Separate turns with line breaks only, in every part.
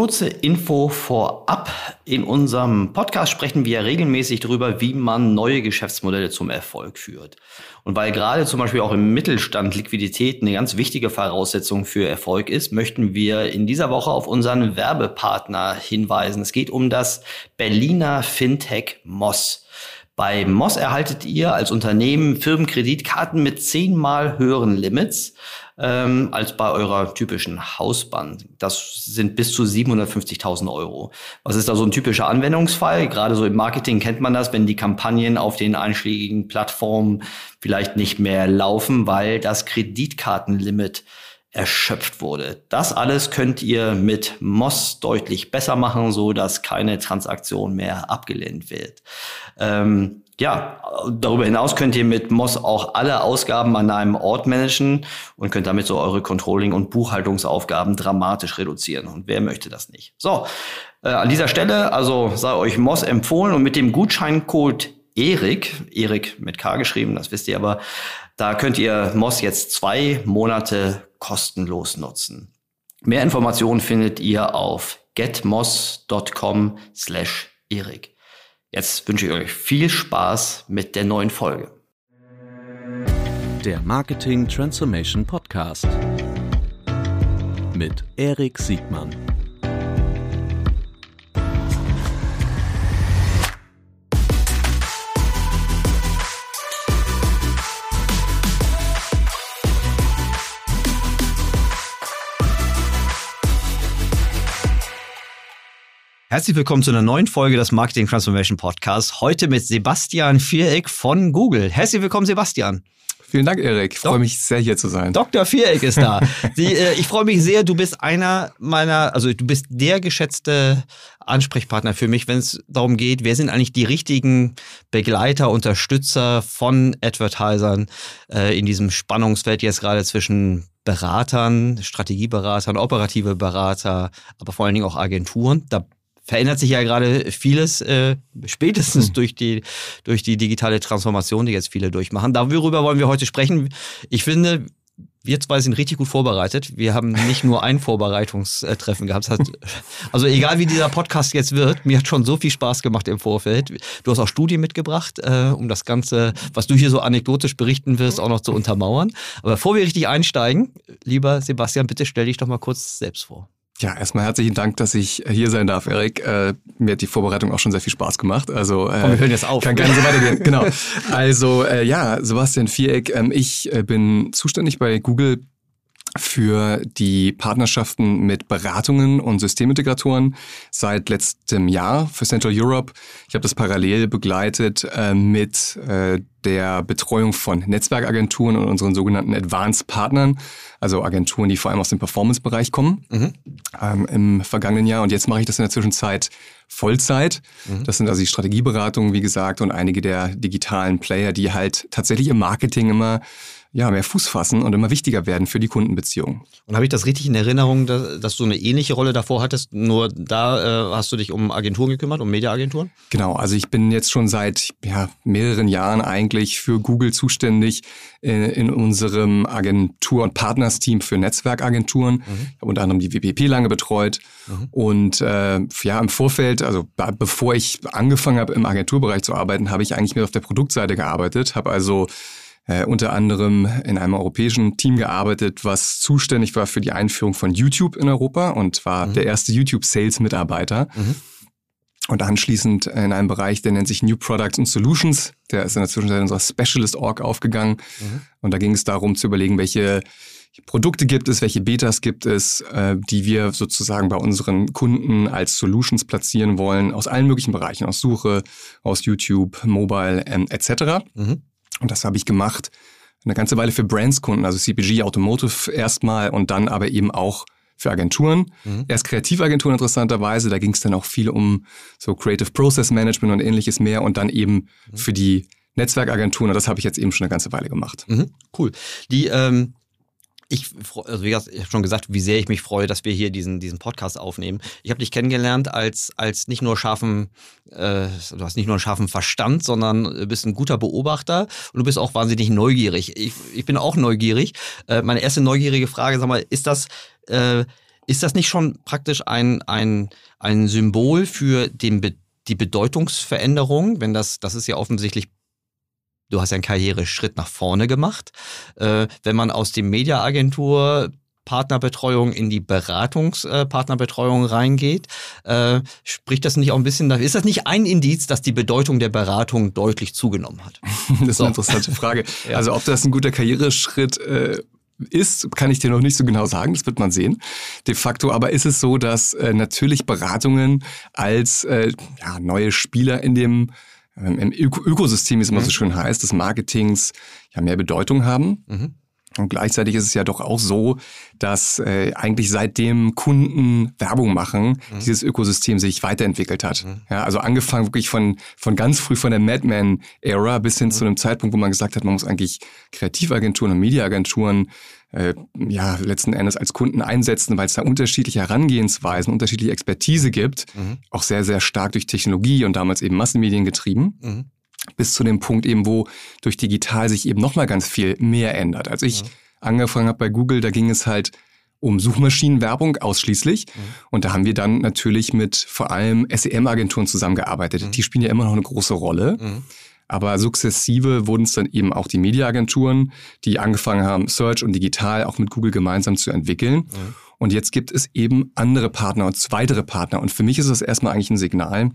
Kurze Info vorab. In unserem Podcast sprechen wir regelmäßig darüber, wie man neue Geschäftsmodelle zum Erfolg führt. Und weil gerade zum Beispiel auch im Mittelstand Liquidität eine ganz wichtige Voraussetzung für Erfolg ist, möchten wir in dieser Woche auf unseren Werbepartner hinweisen. Es geht um das Berliner Fintech Moss. Bei Moss erhaltet ihr als Unternehmen Firmenkreditkarten mit zehnmal höheren Limits ähm, als bei eurer typischen Hausbank. Das sind bis zu 750.000 Euro. Was ist da so ein typischer Anwendungsfall? Gerade so im Marketing kennt man das, wenn die Kampagnen auf den einschlägigen Plattformen vielleicht nicht mehr laufen, weil das Kreditkartenlimit erschöpft wurde. Das alles könnt ihr mit Moss deutlich besser machen, so dass keine Transaktion mehr abgelehnt wird. Ähm, ja, darüber hinaus könnt ihr mit Moss auch alle Ausgaben an einem Ort managen und könnt damit so eure Controlling- und Buchhaltungsaufgaben dramatisch reduzieren. Und wer möchte das nicht? So, äh, an dieser Stelle also sei euch Moss empfohlen und mit dem Gutscheincode Erik, Erik mit K geschrieben, das wisst ihr aber, da könnt ihr Moss jetzt zwei Monate kostenlos nutzen. Mehr Informationen findet ihr auf getmoss.com slash Erik. Jetzt wünsche ich euch viel Spaß mit der neuen Folge.
Der Marketing Transformation Podcast mit Erik Siegmann.
Herzlich willkommen zu einer neuen Folge des Marketing Transformation Podcasts. Heute mit Sebastian Viereck von Google. Herzlich willkommen, Sebastian.
Vielen Dank, Erik. Ich freue mich sehr, hier zu sein.
Dr. Viereck ist da. Die, äh, ich freue mich sehr, du bist einer meiner, also du bist der geschätzte Ansprechpartner für mich, wenn es darum geht, wer sind eigentlich die richtigen Begleiter, Unterstützer von Advertisern äh, in diesem Spannungsfeld jetzt gerade zwischen Beratern, Strategieberatern, operative Berater, aber vor allen Dingen auch Agenturen. Da verändert sich ja gerade vieles, äh, spätestens hm. durch, die, durch die digitale Transformation, die jetzt viele durchmachen. Darüber wollen wir heute sprechen. Ich finde, wir zwei sind richtig gut vorbereitet. Wir haben nicht nur ein Vorbereitungstreffen gehabt. also egal wie dieser Podcast jetzt wird, mir hat schon so viel Spaß gemacht im Vorfeld. Du hast auch Studien mitgebracht, äh, um das Ganze, was du hier so anekdotisch berichten wirst, auch noch zu untermauern. Aber bevor wir richtig einsteigen, lieber Sebastian, bitte stell dich doch mal kurz selbst vor.
Ja, erstmal herzlichen Dank, dass ich hier sein darf, Erik. Äh, mir hat die Vorbereitung auch schon sehr viel Spaß gemacht. Also
äh, Komm, wir hören jetzt auf.
Kann gerne so weitergehen. genau. Also äh, ja, Sebastian Viereck. Ähm, ich äh, bin zuständig bei Google für die Partnerschaften mit Beratungen und Systemintegratoren seit letztem Jahr für Central Europe. Ich habe das parallel begleitet äh, mit äh, der Betreuung von Netzwerkagenturen und unseren sogenannten Advanced Partnern, also Agenturen, die vor allem aus dem Performance-Bereich kommen, mhm. ähm, im vergangenen Jahr. Und jetzt mache ich das in der Zwischenzeit Vollzeit. Mhm. Das sind also die Strategieberatungen, wie gesagt, und einige der digitalen Player, die halt tatsächlich im Marketing immer ja, mehr Fuß fassen und immer wichtiger werden für die Kundenbeziehung.
Und habe ich das richtig in Erinnerung, dass, dass, du eine ähnliche Rolle davor hattest, nur da äh, hast du dich um Agenturen gekümmert, um Mediaagenturen?
Genau, also ich bin jetzt schon seit ja, mehreren Jahren eigentlich für Google zuständig in, in unserem Agentur- und Partnersteam für Netzwerkagenturen. Mhm. Ich habe unter anderem die WPP lange betreut mhm. und äh, ja, im Vorfeld, also bevor ich angefangen habe im Agenturbereich zu arbeiten, habe ich eigentlich mehr auf der Produktseite gearbeitet, habe also äh, unter anderem in einem europäischen Team gearbeitet, was zuständig war für die Einführung von YouTube in Europa und war mhm. der erste YouTube-Sales-Mitarbeiter. Mhm. Und anschließend in einem Bereich, der nennt sich New Products and Solutions. Der ist in der Zwischenzeit in unserer Specialist Org aufgegangen. Mhm. Und da ging es darum zu überlegen, welche Produkte gibt es, welche Betas gibt es, äh, die wir sozusagen bei unseren Kunden als Solutions platzieren wollen, aus allen möglichen Bereichen, aus Suche, aus YouTube, Mobile ähm, etc. Mhm. Und das habe ich gemacht eine ganze Weile für Brandskunden, also CPG, Automotive erstmal und dann aber eben auch für Agenturen. Mhm. Erst Kreativagenturen interessanterweise, da ging es dann auch viel um so Creative Process Management und ähnliches mehr und dann eben mhm. für die Netzwerkagenturen und das habe ich jetzt eben schon eine ganze Weile gemacht.
Mhm. Cool. Die ähm, ich, also wie gesagt, ich habe schon gesagt, wie sehr ich mich freue, dass wir hier diesen, diesen Podcast aufnehmen. Ich habe dich kennengelernt als, als nicht nur scharfen, äh, du hast nicht nur einen scharfen Verstand, sondern bist ein guter Beobachter und du bist auch wahnsinnig neugierig. Ich, ich bin auch neugierig. Äh, meine erste neugierige Frage, sag mal, ist das, äh, ist das nicht schon praktisch ein, ein, ein Symbol für den, die Bedeutungsveränderung, wenn das, das ist ja offensichtlich du hast ja einen Karriereschritt nach vorne gemacht. Äh, wenn man aus dem Mediaagentur Partnerbetreuung in die Beratungspartnerbetreuung äh, reingeht, äh, spricht das nicht auch ein bisschen dafür? Ist das nicht ein Indiz, dass die Bedeutung der Beratung deutlich zugenommen hat?
das ist so. eine interessante Frage. ja. Also ob das ein guter Karriereschritt äh, ist, kann ich dir noch nicht so genau sagen, das wird man sehen. De facto aber ist es so, dass äh, natürlich Beratungen als äh, ja, neue Spieler in dem ähm, im Ökosystem, wie es immer mhm. so schön heißt, des Marketings ja mehr Bedeutung haben. Mhm. Und gleichzeitig ist es ja doch auch so, dass äh, eigentlich seitdem Kunden Werbung machen, mhm. dieses Ökosystem sich weiterentwickelt hat. Mhm. Ja, also angefangen wirklich von, von ganz früh von der Madman-Ära bis hin mhm. zu einem Zeitpunkt, wo man gesagt hat, man muss eigentlich Kreativagenturen und Mediaagenturen äh, ja letzten Endes als Kunden einsetzen, weil es da unterschiedliche Herangehensweisen, unterschiedliche Expertise gibt, mhm. auch sehr, sehr stark durch Technologie und damals eben Massenmedien getrieben. Mhm bis zu dem Punkt eben, wo durch digital sich eben nochmal ganz viel mehr ändert. Als ich ja. angefangen habe bei Google, da ging es halt um Suchmaschinenwerbung ausschließlich. Mhm. Und da haben wir dann natürlich mit vor allem SEM-Agenturen zusammengearbeitet. Mhm. Die spielen ja immer noch eine große Rolle. Mhm. Aber sukzessive wurden es dann eben auch die Mediaagenturen, die angefangen haben, Search und Digital auch mit Google gemeinsam zu entwickeln. Mhm. Und jetzt gibt es eben andere Partner und weitere Partner. Und für mich ist das erstmal eigentlich ein Signal,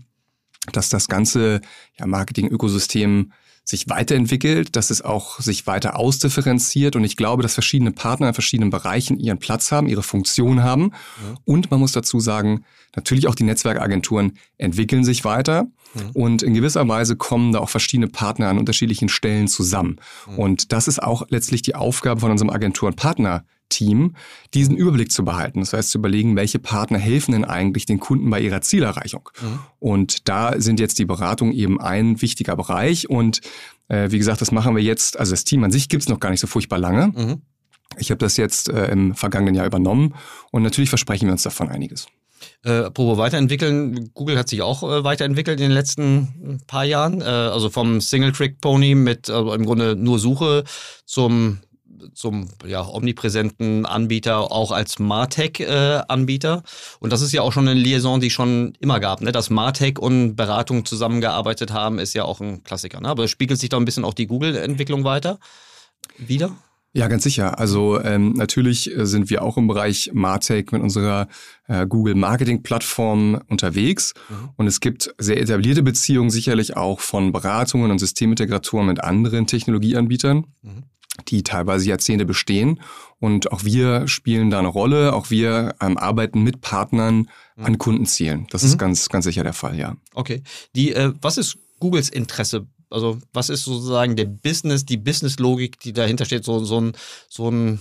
dass das ganze ja, Marketing-Ökosystem sich weiterentwickelt, dass es auch sich weiter ausdifferenziert und ich glaube, dass verschiedene Partner in verschiedenen Bereichen ihren Platz haben, ihre Funktion haben ja. und man muss dazu sagen, natürlich auch die Netzwerkagenturen entwickeln sich weiter ja. und in gewisser Weise kommen da auch verschiedene Partner an unterschiedlichen Stellen zusammen ja. und das ist auch letztlich die Aufgabe von unserem Agenturenpartner Team, diesen Überblick zu behalten. Das heißt, zu überlegen, welche Partner helfen denn eigentlich den Kunden bei ihrer Zielerreichung. Mhm. Und da sind jetzt die Beratungen eben ein wichtiger Bereich. Und äh, wie gesagt, das machen wir jetzt, also das Team an sich gibt es noch gar nicht so furchtbar lange. Mhm. Ich habe das jetzt äh, im vergangenen Jahr übernommen und natürlich versprechen wir uns davon einiges.
Äh, apropos weiterentwickeln, Google hat sich auch äh, weiterentwickelt in den letzten paar Jahren. Äh, also vom Single-Trick-Pony mit also im Grunde nur Suche zum zum ja, omnipräsenten Anbieter auch als Martech-Anbieter. Äh, und das ist ja auch schon eine Liaison, die es schon immer gab. Ne? Dass Martech und Beratung zusammengearbeitet haben, ist ja auch ein Klassiker. Ne? Aber spiegelt sich da ein bisschen auch die Google-Entwicklung weiter wieder?
Ja, ganz sicher. Also ähm, natürlich äh, sind wir auch im Bereich Martech mit unserer äh, Google Marketing Plattform unterwegs. Mhm. Und es gibt sehr etablierte Beziehungen sicherlich auch von Beratungen und Systemintegratoren mit anderen Technologieanbietern. Mhm die teilweise Jahrzehnte bestehen. Und auch wir spielen da eine Rolle. Auch wir ähm, arbeiten mit Partnern an mhm. Kundenzielen. Das mhm. ist ganz, ganz sicher der Fall, ja.
Okay. Die, äh, was ist Googles Interesse? Also, was ist sozusagen der Business, die Business-Logik, die dahinter steht, so, so ein, so ein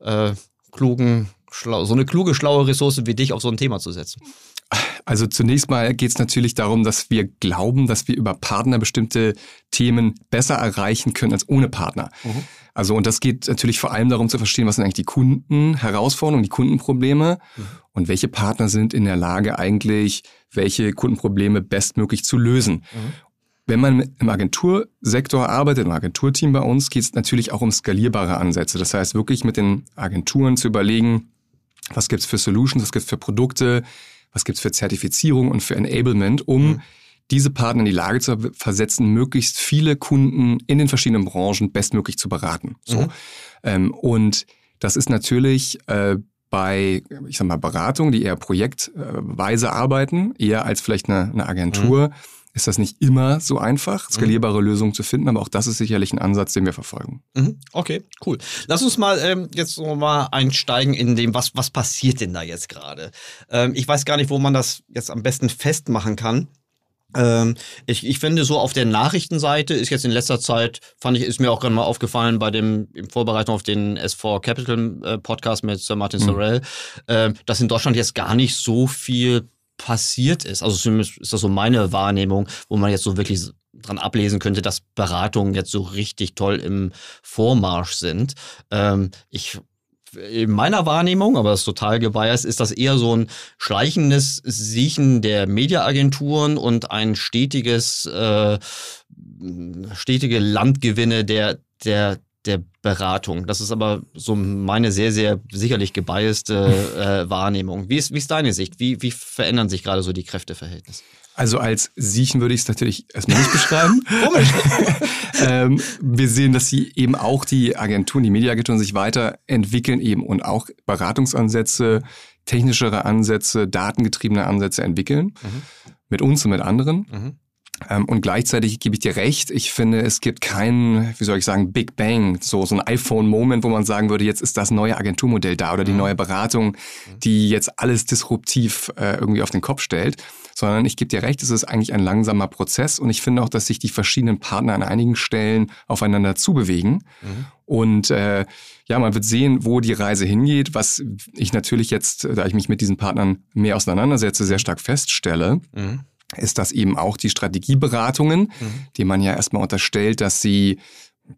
äh, klugen, schlau, so eine kluge, schlaue Ressource wie dich auf so ein Thema zu setzen?
Also zunächst mal geht es natürlich darum, dass wir glauben, dass wir über Partner bestimmte Themen besser erreichen können als ohne Partner. Mhm. Also und das geht natürlich vor allem darum zu verstehen, was sind eigentlich die Kundenherausforderungen, die Kundenprobleme mhm. und welche Partner sind in der Lage eigentlich, welche Kundenprobleme bestmöglich zu lösen. Mhm. Wenn man im Agentursektor arbeitet, im Agenturteam bei uns, geht es natürlich auch um skalierbare Ansätze. Das heißt, wirklich mit den Agenturen zu überlegen, was gibt's für Solutions, was gibt's für Produkte, was gibt's für Zertifizierung und für Enablement, um mhm. diese Partner in die Lage zu versetzen, möglichst viele Kunden in den verschiedenen Branchen bestmöglich zu beraten. So. Mhm. Ähm, und das ist natürlich äh, bei, ich sag mal, Beratungen, die eher projektweise arbeiten, eher als vielleicht eine, eine Agentur. Mhm ist das nicht immer so einfach, skalierbare mhm. Lösungen zu finden, aber auch das ist sicherlich ein Ansatz, den wir verfolgen.
Mhm. Okay, cool. Lass uns mal ähm, jetzt noch mal einsteigen in dem, was, was passiert denn da jetzt gerade? Ähm, ich weiß gar nicht, wo man das jetzt am besten festmachen kann. Ähm, ich, ich finde so auf der Nachrichtenseite ist jetzt in letzter Zeit, fand ich, ist mir auch gerade mal aufgefallen bei dem, im Vorbereitung auf den S4 Capital äh, Podcast mit Sir Martin mhm. Sorrell, äh, dass in Deutschland jetzt gar nicht so viel passiert ist. Also zumindest ist das so meine Wahrnehmung, wo man jetzt so wirklich dran ablesen könnte, dass Beratungen jetzt so richtig toll im Vormarsch sind. Ähm, ich in meiner Wahrnehmung, aber das ist total gebiased, ist das eher so ein schleichendes Siechen der Mediaagenturen und ein stetiges, äh, stetige Landgewinne der, der der Beratung. Das ist aber so meine sehr, sehr sicherlich gebiaste äh, Wahrnehmung. Wie ist, wie ist deine Sicht? Wie, wie verändern sich gerade so die Kräfteverhältnisse?
Also als Siechen würde ich es natürlich erstmal nicht beschreiben. Komisch. ähm, wir sehen, dass sie eben auch die Agenturen, die Mediaagenturen sich weiterentwickeln eben und auch Beratungsansätze, technischere Ansätze, datengetriebene Ansätze entwickeln. Mhm. Mit uns und mit anderen. Mhm. Ähm, und gleichzeitig gebe ich dir recht, ich finde, es gibt keinen, wie soll ich sagen, Big Bang, so, so ein iPhone-Moment, wo man sagen würde, jetzt ist das neue Agenturmodell da oder die mhm. neue Beratung, mhm. die jetzt alles disruptiv äh, irgendwie auf den Kopf stellt, sondern ich gebe dir recht, es ist eigentlich ein langsamer Prozess und ich finde auch, dass sich die verschiedenen Partner an einigen Stellen aufeinander zubewegen. Mhm. Und äh, ja, man wird sehen, wo die Reise hingeht, was ich natürlich jetzt, da ich mich mit diesen Partnern mehr auseinandersetze, sehr stark feststelle. Mhm ist das eben auch die Strategieberatungen, mhm. die man ja erstmal unterstellt, dass sie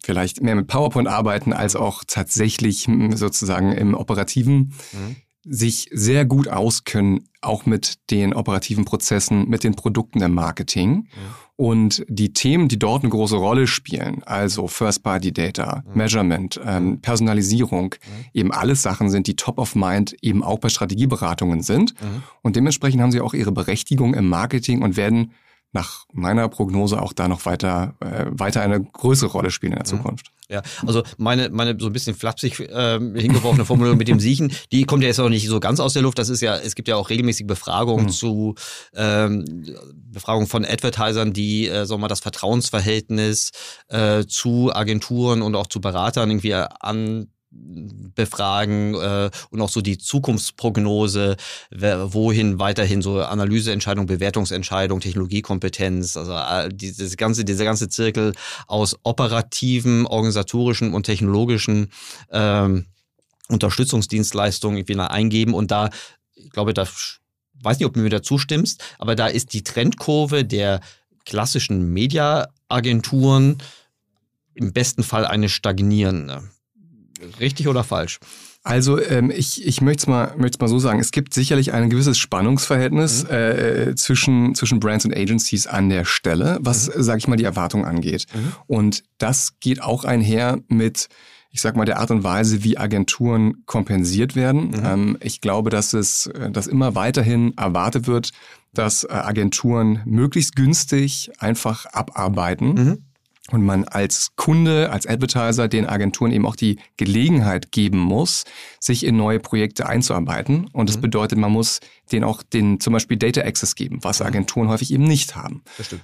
vielleicht mehr mit PowerPoint arbeiten als auch tatsächlich hm, sozusagen im operativen mhm sich sehr gut auskennen, auch mit den operativen Prozessen, mit den Produkten im Marketing. Ja. Und die Themen, die dort eine große Rolle spielen, also First-Party-Data, ja. Measurement, ähm, Personalisierung, ja. eben alles Sachen sind, die top of mind eben auch bei Strategieberatungen sind. Und dementsprechend haben sie auch ihre Berechtigung im Marketing und werden nach meiner Prognose auch da noch weiter, äh, weiter eine größere Rolle spielen in der mhm. Zukunft.
Ja, also meine, meine so ein bisschen flapsig äh, hingeworfene Formulierung mit dem Siechen, die kommt ja jetzt auch nicht so ganz aus der Luft. Das ist ja, es gibt ja auch regelmäßig Befragungen mhm. zu ähm, Befragungen von Advertisern, die, äh, sagen wir mal, das Vertrauensverhältnis äh, zu Agenturen und auch zu Beratern irgendwie an befragen äh, und auch so die Zukunftsprognose, wohin weiterhin so Analyseentscheidung, Bewertungsentscheidung, Technologiekompetenz, also äh, dieses ganze, dieser ganze Zirkel aus operativen, organisatorischen und technologischen ähm, Unterstützungsdienstleistungen irgendwie eingeben und da, ich glaube, da weiß nicht, ob du mir da zustimmst, aber da ist die Trendkurve der klassischen Mediaagenturen im besten Fall eine stagnierende. Richtig oder falsch?
Also ähm, ich, ich möchte es mal, möcht's mal so sagen, es gibt sicherlich ein gewisses Spannungsverhältnis mhm. äh, zwischen, zwischen Brands und Agencies an der Stelle, was, mhm. sage ich mal, die Erwartung angeht. Mhm. Und das geht auch einher mit, ich sag mal, der Art und Weise, wie Agenturen kompensiert werden. Mhm. Ähm, ich glaube, dass es äh, dass immer weiterhin erwartet wird, dass äh, Agenturen möglichst günstig einfach abarbeiten. Und man als Kunde, als Advertiser den Agenturen eben auch die Gelegenheit geben muss, sich in neue Projekte einzuarbeiten. Und das mhm. bedeutet, man muss denen auch den zum Beispiel Data Access geben, was mhm. Agenturen häufig eben nicht haben.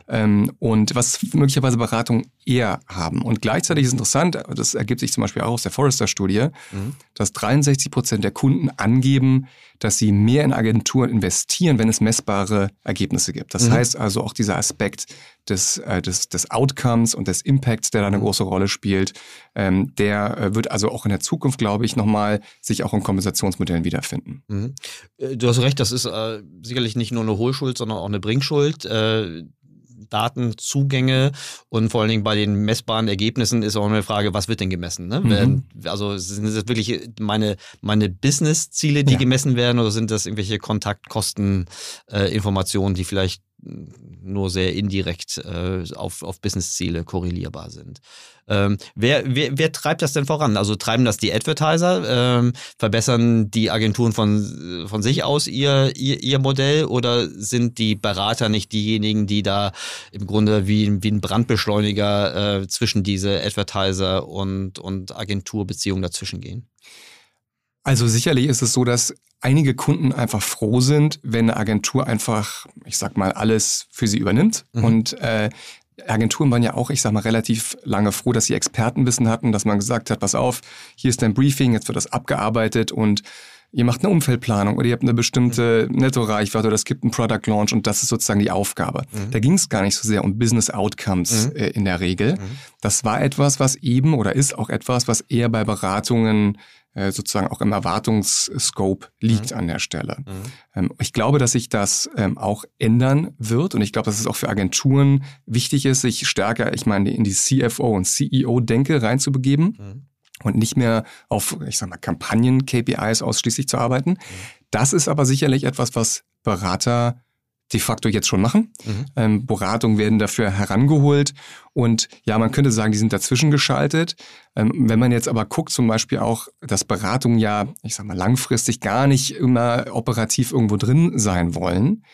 Ähm, und was möglicherweise Beratungen eher haben. Und gleichzeitig ist interessant, das ergibt sich zum Beispiel auch aus der Forrester-Studie, mhm. dass 63 Prozent der Kunden angeben, dass sie mehr in Agenturen investieren, wenn es messbare Ergebnisse gibt. Das mhm. heißt also auch dieser Aspekt des, äh, des, des Outcomes und des Impacts, der da eine mhm. große Rolle spielt, ähm, der äh, wird also auch in der Zukunft, glaube ich, nochmal sich auch in Kompensationsmodellen wiederfinden.
Mhm. Äh, du hast recht, das ist äh, sicherlich nicht nur eine Hohlschuld, sondern auch eine Bringschuld. Datenzugänge und vor allen Dingen bei den messbaren Ergebnissen ist auch eine Frage, was wird denn gemessen? Ne? Mhm. Also sind das wirklich meine, meine Business-Ziele, die ja. gemessen werden oder sind das irgendwelche Kontaktkosten-Informationen, äh, die vielleicht nur sehr indirekt äh, auf, auf Business-Ziele korrelierbar sind. Ähm, wer, wer, wer treibt das denn voran? Also treiben das die Advertiser? Ähm, verbessern die Agenturen von, von sich aus ihr, ihr, ihr Modell oder sind die Berater nicht diejenigen, die da im Grunde wie, wie ein Brandbeschleuniger äh, zwischen diese Advertiser und, und Agenturbeziehungen dazwischen gehen?
Also sicherlich ist es so, dass einige Kunden einfach froh sind, wenn eine Agentur einfach, ich sag mal, alles für sie übernimmt. Mhm. Und äh, Agenturen waren ja auch, ich sag mal, relativ lange froh, dass sie Expertenwissen hatten, dass man gesagt hat, pass auf, hier ist dein Briefing, jetzt wird das abgearbeitet und ihr macht eine Umfeldplanung oder ihr habt eine bestimmte mhm. Netto-Reichweite oder es gibt einen Product Launch und das ist sozusagen die Aufgabe. Mhm. Da ging es gar nicht so sehr um Business Outcomes mhm. äh, in der Regel. Mhm. Das war etwas, was eben oder ist auch etwas, was eher bei Beratungen sozusagen auch im Erwartungsscope liegt mhm. an der Stelle. Mhm. Ähm, ich glaube, dass sich das ähm, auch ändern wird und ich glaube, dass es auch für Agenturen wichtig ist, sich stärker, ich meine, in die CFO und CEO-Denke reinzubegeben. Mhm. Und nicht mehr auf, ich sag mal, Kampagnen-KPIs ausschließlich zu arbeiten. Mhm. Das ist aber sicherlich etwas, was Berater de facto jetzt schon machen. Mhm. Ähm, Beratungen werden dafür herangeholt und ja, man könnte sagen, die sind dazwischen geschaltet. Ähm, wenn man jetzt aber guckt, zum Beispiel auch, dass Beratungen ja, ich sag mal, langfristig gar nicht immer operativ irgendwo drin sein wollen,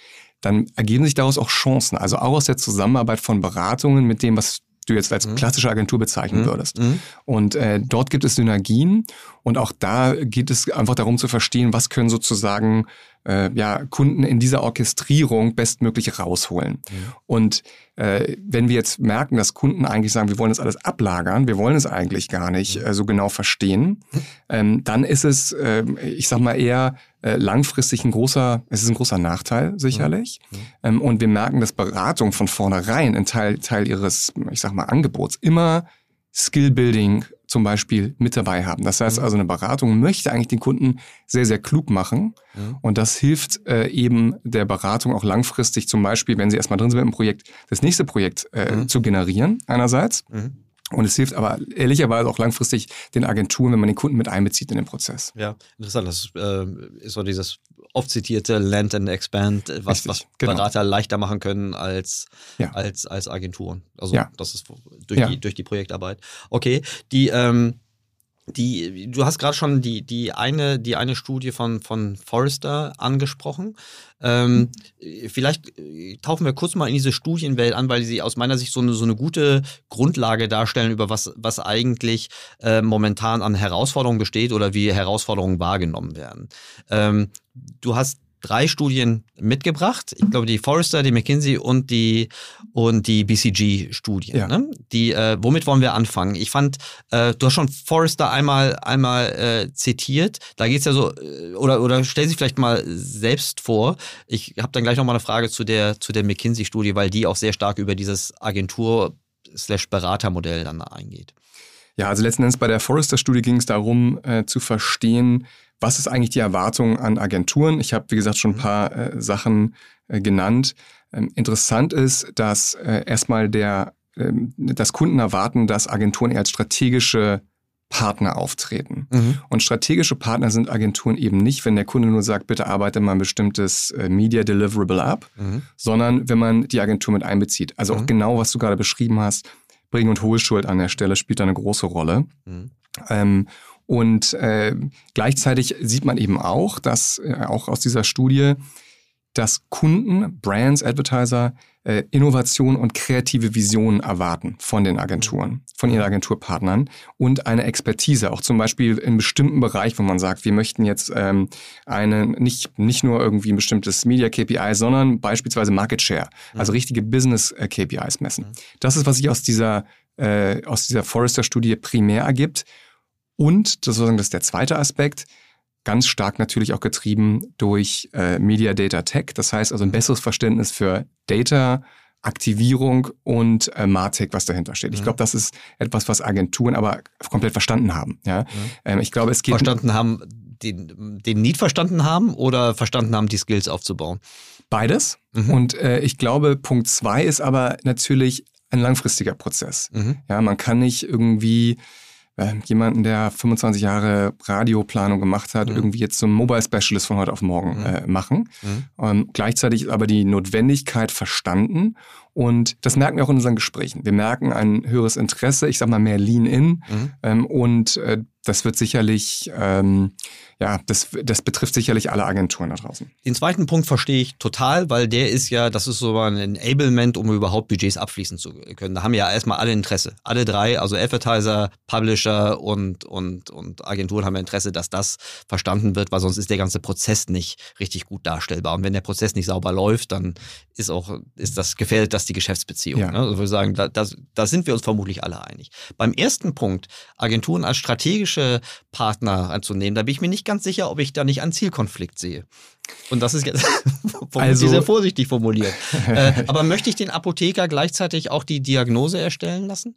dann ergeben sich daraus auch Chancen. Also auch aus der Zusammenarbeit von Beratungen mit dem, was du jetzt als mhm. klassische Agentur bezeichnen mhm. würdest. Mhm. Und äh, dort gibt es Synergien und auch da geht es einfach darum zu verstehen, was können sozusagen äh, ja, Kunden in dieser Orchestrierung bestmöglich rausholen. Mhm. Und äh, wenn wir jetzt merken, dass Kunden eigentlich sagen, wir wollen das alles ablagern, wir wollen es eigentlich gar nicht äh, so genau verstehen, ähm, dann ist es, äh, ich sag mal eher äh, langfristig ein großer, es ist ein großer Nachteil sicherlich. Mhm. Ähm, und wir merken, dass Beratung von vornherein ein Teil, Teil ihres, ich sag mal, Angebots immer Skillbuilding zum Beispiel mit dabei haben. Das heißt mhm. also, eine Beratung möchte eigentlich den Kunden sehr, sehr klug machen. Mhm. Und das hilft äh, eben der Beratung auch langfristig zum Beispiel, wenn sie erstmal drin sind mit dem Projekt, das nächste Projekt äh, mhm. zu generieren einerseits. Mhm. Und es hilft aber ehrlicherweise auch langfristig den Agenturen, wenn man den Kunden mit einbezieht in den Prozess.
Ja, interessant. Das äh, ist so dieses oft zitierte Land and Expand, äh, was, was genau. Berater leichter machen können als, ja. als, als Agenturen. Also ja. das ist durch, ja. die, durch die Projektarbeit. Okay, die ähm, die, du hast gerade schon die, die, eine, die eine Studie von, von Forrester angesprochen. Ähm, vielleicht äh, tauchen wir kurz mal in diese Studienwelt an, weil sie aus meiner Sicht so eine, so eine gute Grundlage darstellen, über was, was eigentlich äh, momentan an Herausforderungen besteht oder wie Herausforderungen wahrgenommen werden. Ähm, du hast drei Studien mitgebracht. Ich glaube, die Forrester, die McKinsey und die, und die BCG-Studie. Ja. Ne? Die, äh, womit wollen wir anfangen? Ich fand, äh, du hast schon Forrester einmal, einmal äh, zitiert. Da geht es ja so, äh, oder, oder stell sich vielleicht mal selbst vor. Ich habe dann gleich nochmal eine Frage zu der, zu der McKinsey-Studie, weil die auch sehr stark über dieses Agentur-Beratermodell dann eingeht.
Ja, also letzten Endes bei der Forrester-Studie ging es darum, äh, zu verstehen, was ist eigentlich die Erwartung an Agenturen? Ich habe, wie gesagt, schon ein mhm. paar äh, Sachen äh, genannt. Ähm, interessant ist, dass äh, erstmal der, ähm, dass Kunden erwarten, dass Agenturen eher als strategische Partner auftreten. Mhm. Und strategische Partner sind Agenturen eben nicht, wenn der Kunde nur sagt, bitte arbeite mal ein bestimmtes äh, Media Deliverable ab, mhm. sondern wenn man die Agentur mit einbezieht. Also mhm. auch genau, was du gerade beschrieben hast, Bring- und Hohlschuld an der Stelle spielt da eine große Rolle. Mhm. Ähm, und äh, gleichzeitig sieht man eben auch, dass äh, auch aus dieser Studie, dass Kunden, Brands, Advertiser äh, Innovation und kreative Visionen erwarten von den Agenturen, von ihren Agenturpartnern und eine Expertise, auch zum Beispiel in bestimmten Bereich, wo man sagt, wir möchten jetzt ähm, eine, nicht, nicht nur irgendwie ein bestimmtes Media KPI, sondern beispielsweise Market Share, also richtige Business äh, KPIs messen. Das ist, was sich aus dieser, äh, aus dieser Forrester-Studie primär ergibt. Und, das ist der zweite Aspekt, ganz stark natürlich auch getrieben durch äh, Media Data Tech. Das heißt also ein besseres Verständnis für Data, Aktivierung und äh, Martech, was dahinter steht. Ich mhm. glaube, das ist etwas, was Agenturen aber komplett verstanden haben. Ja? Mhm. Ähm, ich glaube, es geht
verstanden haben, den, den Need verstanden haben oder verstanden haben, die Skills aufzubauen.
Beides. Mhm. Und äh, ich glaube, Punkt zwei ist aber natürlich ein langfristiger Prozess. Mhm. Ja, man kann nicht irgendwie äh, jemanden, der 25 Jahre Radioplanung gemacht hat, mhm. irgendwie jetzt zum Mobile Specialist von heute auf morgen mhm. äh, machen. Mhm. Ähm, gleichzeitig aber die Notwendigkeit verstanden. Und das merken wir auch in unseren Gesprächen. Wir merken ein höheres Interesse, ich sag mal mehr Lean-In. Mhm. Ähm, und äh, das wird sicherlich ähm, ja, das, das betrifft sicherlich alle Agenturen da draußen.
Den zweiten Punkt verstehe ich total, weil der ist ja, das ist so ein Enablement, um überhaupt Budgets abfließen zu können. Da haben ja erstmal alle Interesse. Alle drei, also Advertiser, Publisher und, und, und Agenturen haben ja Interesse, dass das verstanden wird, weil sonst ist der ganze Prozess nicht richtig gut darstellbar. Und wenn der Prozess nicht sauber läuft, dann ist auch, ist das gefährdet das die Geschäftsbeziehung. Ja. Ne? Also würde sagen, da, da, da sind wir uns vermutlich alle einig. Beim ersten Punkt, Agenturen als strategische Partner anzunehmen, da bin ich mir nicht ganz sicher, ob ich da nicht einen Zielkonflikt sehe. Und das ist jetzt also, sehr vorsichtig formuliert. äh, aber möchte ich den Apotheker gleichzeitig auch die Diagnose erstellen lassen?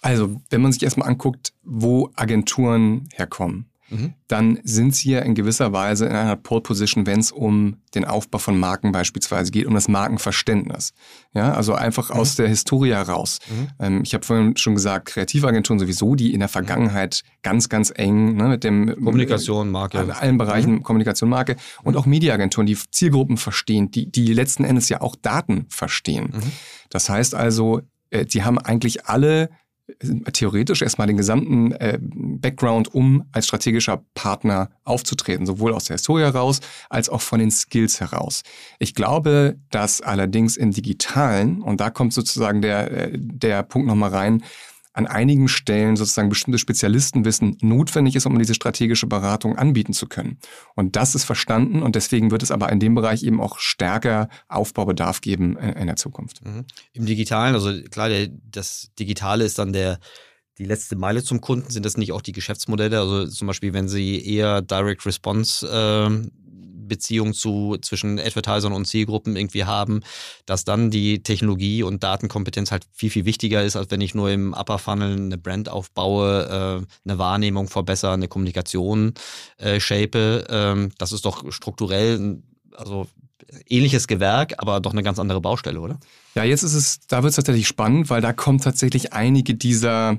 Also, wenn man sich erstmal anguckt, wo Agenturen herkommen, mhm. dann sind sie ja in gewisser Weise in einer Pole Position, wenn es um den Aufbau von Marken beispielsweise geht, um das Markenverständnis. Ja, also einfach mhm. aus der Historie heraus. Mhm. Ähm, ich habe vorhin schon gesagt, Kreativagenturen sowieso, die in der Vergangenheit ganz, ganz eng ne, mit dem
Kommunikation, Marke,
in allen Bereichen mhm. Kommunikation, Marke und auch Mediaagenturen, die Zielgruppen verstehen, die die letzten Endes ja auch Daten verstehen. Mhm. Das heißt also, äh, die haben eigentlich alle theoretisch erstmal den gesamten äh, Background, um als strategischer Partner aufzutreten, sowohl aus der Historie heraus als auch von den Skills heraus. Ich glaube, dass allerdings im Digitalen, und da kommt sozusagen der, äh, der Punkt nochmal rein, an einigen Stellen sozusagen bestimmte Spezialistenwissen notwendig ist, um diese strategische Beratung anbieten zu können. Und das ist verstanden und deswegen wird es aber in dem Bereich eben auch stärker Aufbaubedarf geben in der Zukunft.
Mhm. Im Digitalen, also klar, der, das Digitale ist dann der die letzte Meile zum Kunden? Sind das nicht auch die Geschäftsmodelle? Also zum Beispiel, wenn Sie eher Direct Response äh, Beziehung zu, zwischen Advertisern und Zielgruppen irgendwie haben, dass dann die Technologie und Datenkompetenz halt viel, viel wichtiger ist, als wenn ich nur im Upper Funnel eine Brand aufbaue, äh, eine Wahrnehmung verbessere, eine Kommunikation äh, shape. Ähm, das ist doch strukturell, also ähnliches Gewerk, aber doch eine ganz andere Baustelle, oder?
Ja, jetzt ist es, da wird es tatsächlich spannend, weil da kommen tatsächlich einige dieser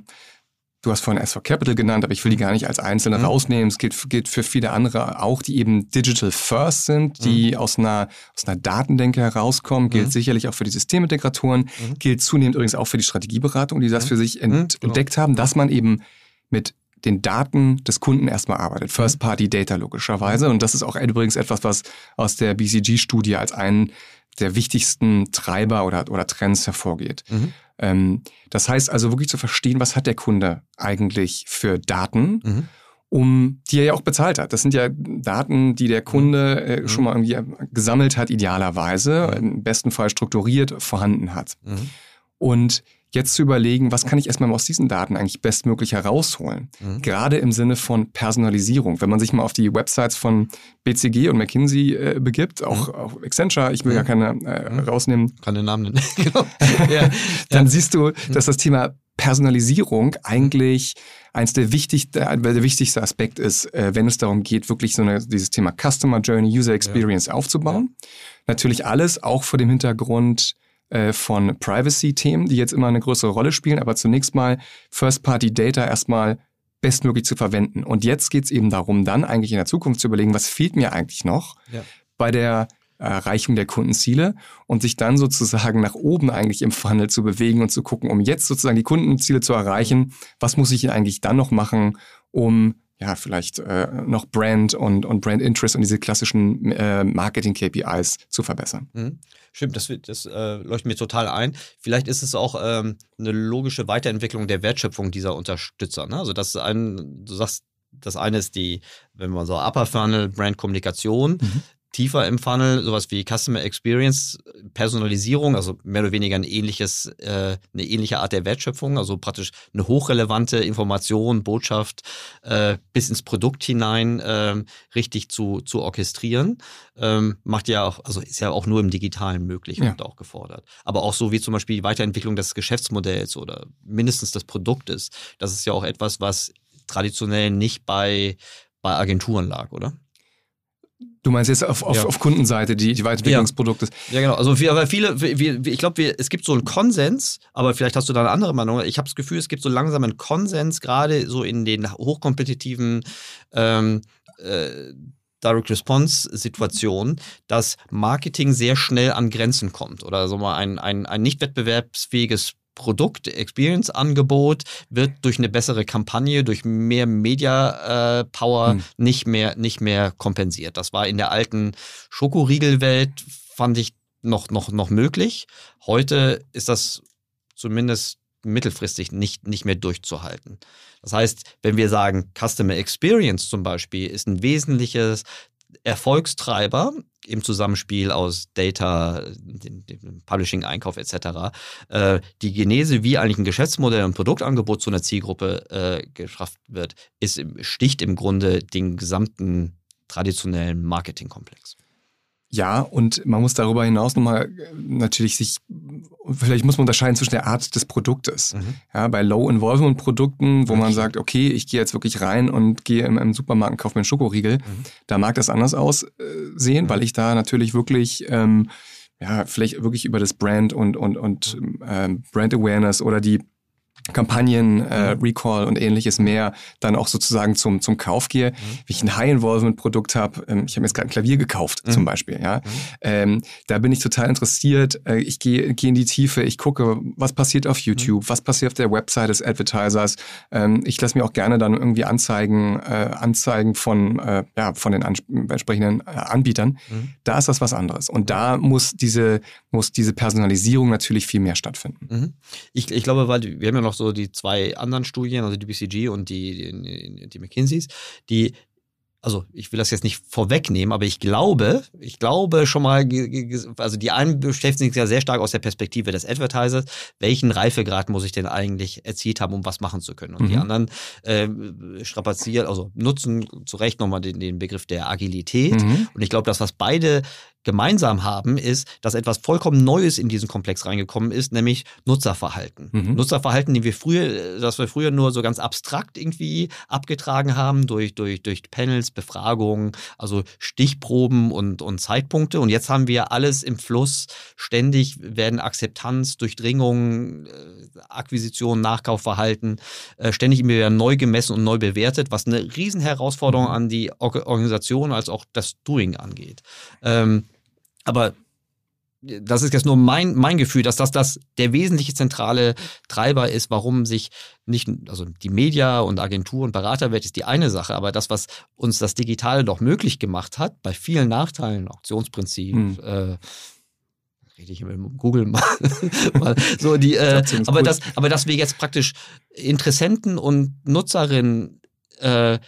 Du hast vorhin S4 Capital genannt, aber ich will die gar nicht als einzelne mhm. rausnehmen. Es gilt, gilt für viele andere auch, die eben digital first sind, die mhm. aus, einer, aus einer Datendenke herauskommen. Gilt mhm. sicherlich auch für die Systemintegratoren. Mhm. Gilt zunehmend übrigens auch für die Strategieberatung, die das mhm. für sich ent mhm, genau. entdeckt haben, dass man eben mit den Daten des Kunden erstmal arbeitet. First-Party-Data logischerweise. Und das ist auch übrigens etwas, was aus der BCG-Studie als einen der wichtigsten Treiber oder, oder Trends hervorgeht. Mhm. Ähm, das heißt also wirklich zu verstehen, was hat der Kunde eigentlich für Daten, mhm. um die er ja auch bezahlt hat. Das sind ja Daten, die der Kunde äh, mhm. schon mal irgendwie gesammelt hat, idealerweise, mhm. im besten Fall strukturiert vorhanden hat. Mhm. Und jetzt zu überlegen, was kann ich erstmal aus diesen Daten eigentlich bestmöglich herausholen? Mhm. Gerade im Sinne von Personalisierung. Wenn man sich mal auf die Websites von BCG und McKinsey äh, begibt, auch, mhm. Accenture, ich will mhm. ja keine äh, mhm. rausnehmen.
Keine Namen nennen. genau.
ja. Dann ja. siehst du, mhm. dass das Thema Personalisierung eigentlich eins der wichtigsten, der wichtigste Aspekt ist, äh, wenn es darum geht, wirklich so eine, dieses Thema Customer Journey, User Experience ja. aufzubauen. Ja. Natürlich alles auch vor dem Hintergrund äh, von Privacy-Themen, die jetzt immer eine größere Rolle spielen, aber zunächst mal First-Party-Data erstmal bestmöglich zu verwenden. Und jetzt geht es eben darum, dann eigentlich in der Zukunft zu überlegen, was fehlt mir eigentlich noch ja. bei der Erreichung der Kundenziele und sich dann sozusagen nach oben eigentlich im Funnel zu bewegen und zu gucken, um jetzt sozusagen die Kundenziele zu erreichen, was muss ich eigentlich dann noch machen, um ja, vielleicht äh, noch Brand und, und Brand Interest und diese klassischen äh, Marketing-KPIs zu verbessern.
Mhm. Stimmt, das, das äh, leuchtet mir total ein. Vielleicht ist es auch ähm, eine logische Weiterentwicklung der Wertschöpfung dieser Unterstützer. Ne? Also, das ein, du sagst, das eine ist die, wenn man so Upper Funnel, Brand Kommunikation. Mhm tiefer im Funnel, sowas wie Customer Experience, Personalisierung, also mehr oder weniger ein ähnliches, äh, eine ähnliche Art der Wertschöpfung, also praktisch eine hochrelevante Information, Botschaft äh, bis ins Produkt hinein äh, richtig zu, zu orchestrieren. Ähm, macht ja auch, also ist ja auch nur im Digitalen möglich ja. und auch gefordert. Aber auch so wie zum Beispiel die Weiterentwicklung des Geschäftsmodells oder mindestens des Produktes. Das ist ja auch etwas, was traditionell nicht bei, bei Agenturen lag, oder?
Du meinst jetzt auf, auf, ja. auf Kundenseite die, die Weiterentwicklung des Produktes?
Ja, genau. Also wir, aber viele, wir, ich glaube, es gibt so einen Konsens, aber vielleicht hast du da eine andere Meinung. Ich habe das Gefühl, es gibt so langsam einen Konsens, gerade so in den hochkompetitiven ähm, äh, Direct Response Situationen, dass Marketing sehr schnell an Grenzen kommt oder so mal ein, ein, ein nicht wettbewerbsfähiges Produkt, Experience-Angebot wird durch eine bessere Kampagne, durch mehr Media-Power hm. nicht, mehr, nicht mehr kompensiert. Das war in der alten Schokoriegelwelt, fand ich noch, noch, noch möglich. Heute ist das zumindest mittelfristig nicht, nicht mehr durchzuhalten. Das heißt, wenn wir sagen, Customer Experience zum Beispiel ist ein wesentliches Erfolgstreiber im Zusammenspiel aus Data, dem, dem Publishing, Einkauf etc. Äh, die Genese, wie eigentlich ein Geschäftsmodell und Produktangebot zu einer Zielgruppe äh, geschafft wird, ist, sticht im Grunde den gesamten traditionellen Marketingkomplex.
Ja, und man muss darüber hinaus nochmal äh, natürlich sich, vielleicht muss man unterscheiden zwischen der Art des Produktes. Mhm. Ja, bei Low-Involvement-Produkten, wo okay. man sagt, okay, ich gehe jetzt wirklich rein und gehe im, im Supermarkt und kaufe mir einen Schokoriegel, mhm. da mag das anders aussehen, mhm. weil ich da natürlich wirklich ähm, ja, vielleicht wirklich über das Brand und, und, und ähm, Brand Awareness oder die Kampagnen, äh, mhm. Recall und ähnliches mehr dann auch sozusagen zum, zum Kauf gehe. Mhm. Wenn ich ein High-Involvement-Produkt habe, ähm, ich habe jetzt gerade ein Klavier gekauft mhm. zum Beispiel, ja, mhm. ähm, da bin ich total interessiert. Äh, ich gehe geh in die Tiefe, ich gucke, was passiert auf YouTube, mhm. was passiert auf der Website des Advertisers. Ähm, ich lasse mir auch gerne dann irgendwie Anzeigen, äh, Anzeigen von, äh, ja, von den entsprechenden äh, Anbietern. Mhm. Da ist das was anderes. Und da muss diese, muss diese Personalisierung natürlich viel mehr stattfinden.
Ich, ich glaube, weil wir haben ja noch noch so die zwei anderen Studien, also die BCG und die, die, die McKinseys, die also ich will das jetzt nicht vorwegnehmen, aber ich glaube, ich glaube schon mal, also die einen beschäftigen sich ja sehr stark aus der Perspektive des Advertisers, welchen Reifegrad muss ich denn eigentlich erzielt haben, um was machen zu können. Und mhm. die anderen äh, strapazieren, also nutzen zu Recht nochmal den, den Begriff der Agilität. Mhm. Und ich glaube, das, was beide gemeinsam haben, ist, dass etwas vollkommen Neues in diesen Komplex reingekommen ist, nämlich Nutzerverhalten. Mhm. Nutzerverhalten, die wir früher, das wir früher nur so ganz abstrakt irgendwie abgetragen haben durch, durch, durch Panels, Befragungen, also Stichproben und, und Zeitpunkte. Und jetzt haben wir alles im Fluss. Ständig werden Akzeptanz, Durchdringung, äh, Akquisition, Nachkaufverhalten äh, ständig immer wieder neu gemessen und neu bewertet, was eine Riesenherausforderung mhm. an die Organisation als auch das Doing angeht. Ähm, aber das ist jetzt nur mein, mein Gefühl, dass das, das der wesentliche zentrale Treiber ist, warum sich nicht, also die Media und Agentur und Beraterwelt ist die eine Sache, aber das, was uns das Digitale doch möglich gemacht hat, bei vielen Nachteilen, Auktionsprinzip, hm. äh, rede ich mit Google mal, mal so die, äh, aber das, aber dass wir jetzt praktisch Interessenten und Nutzerinnen äh,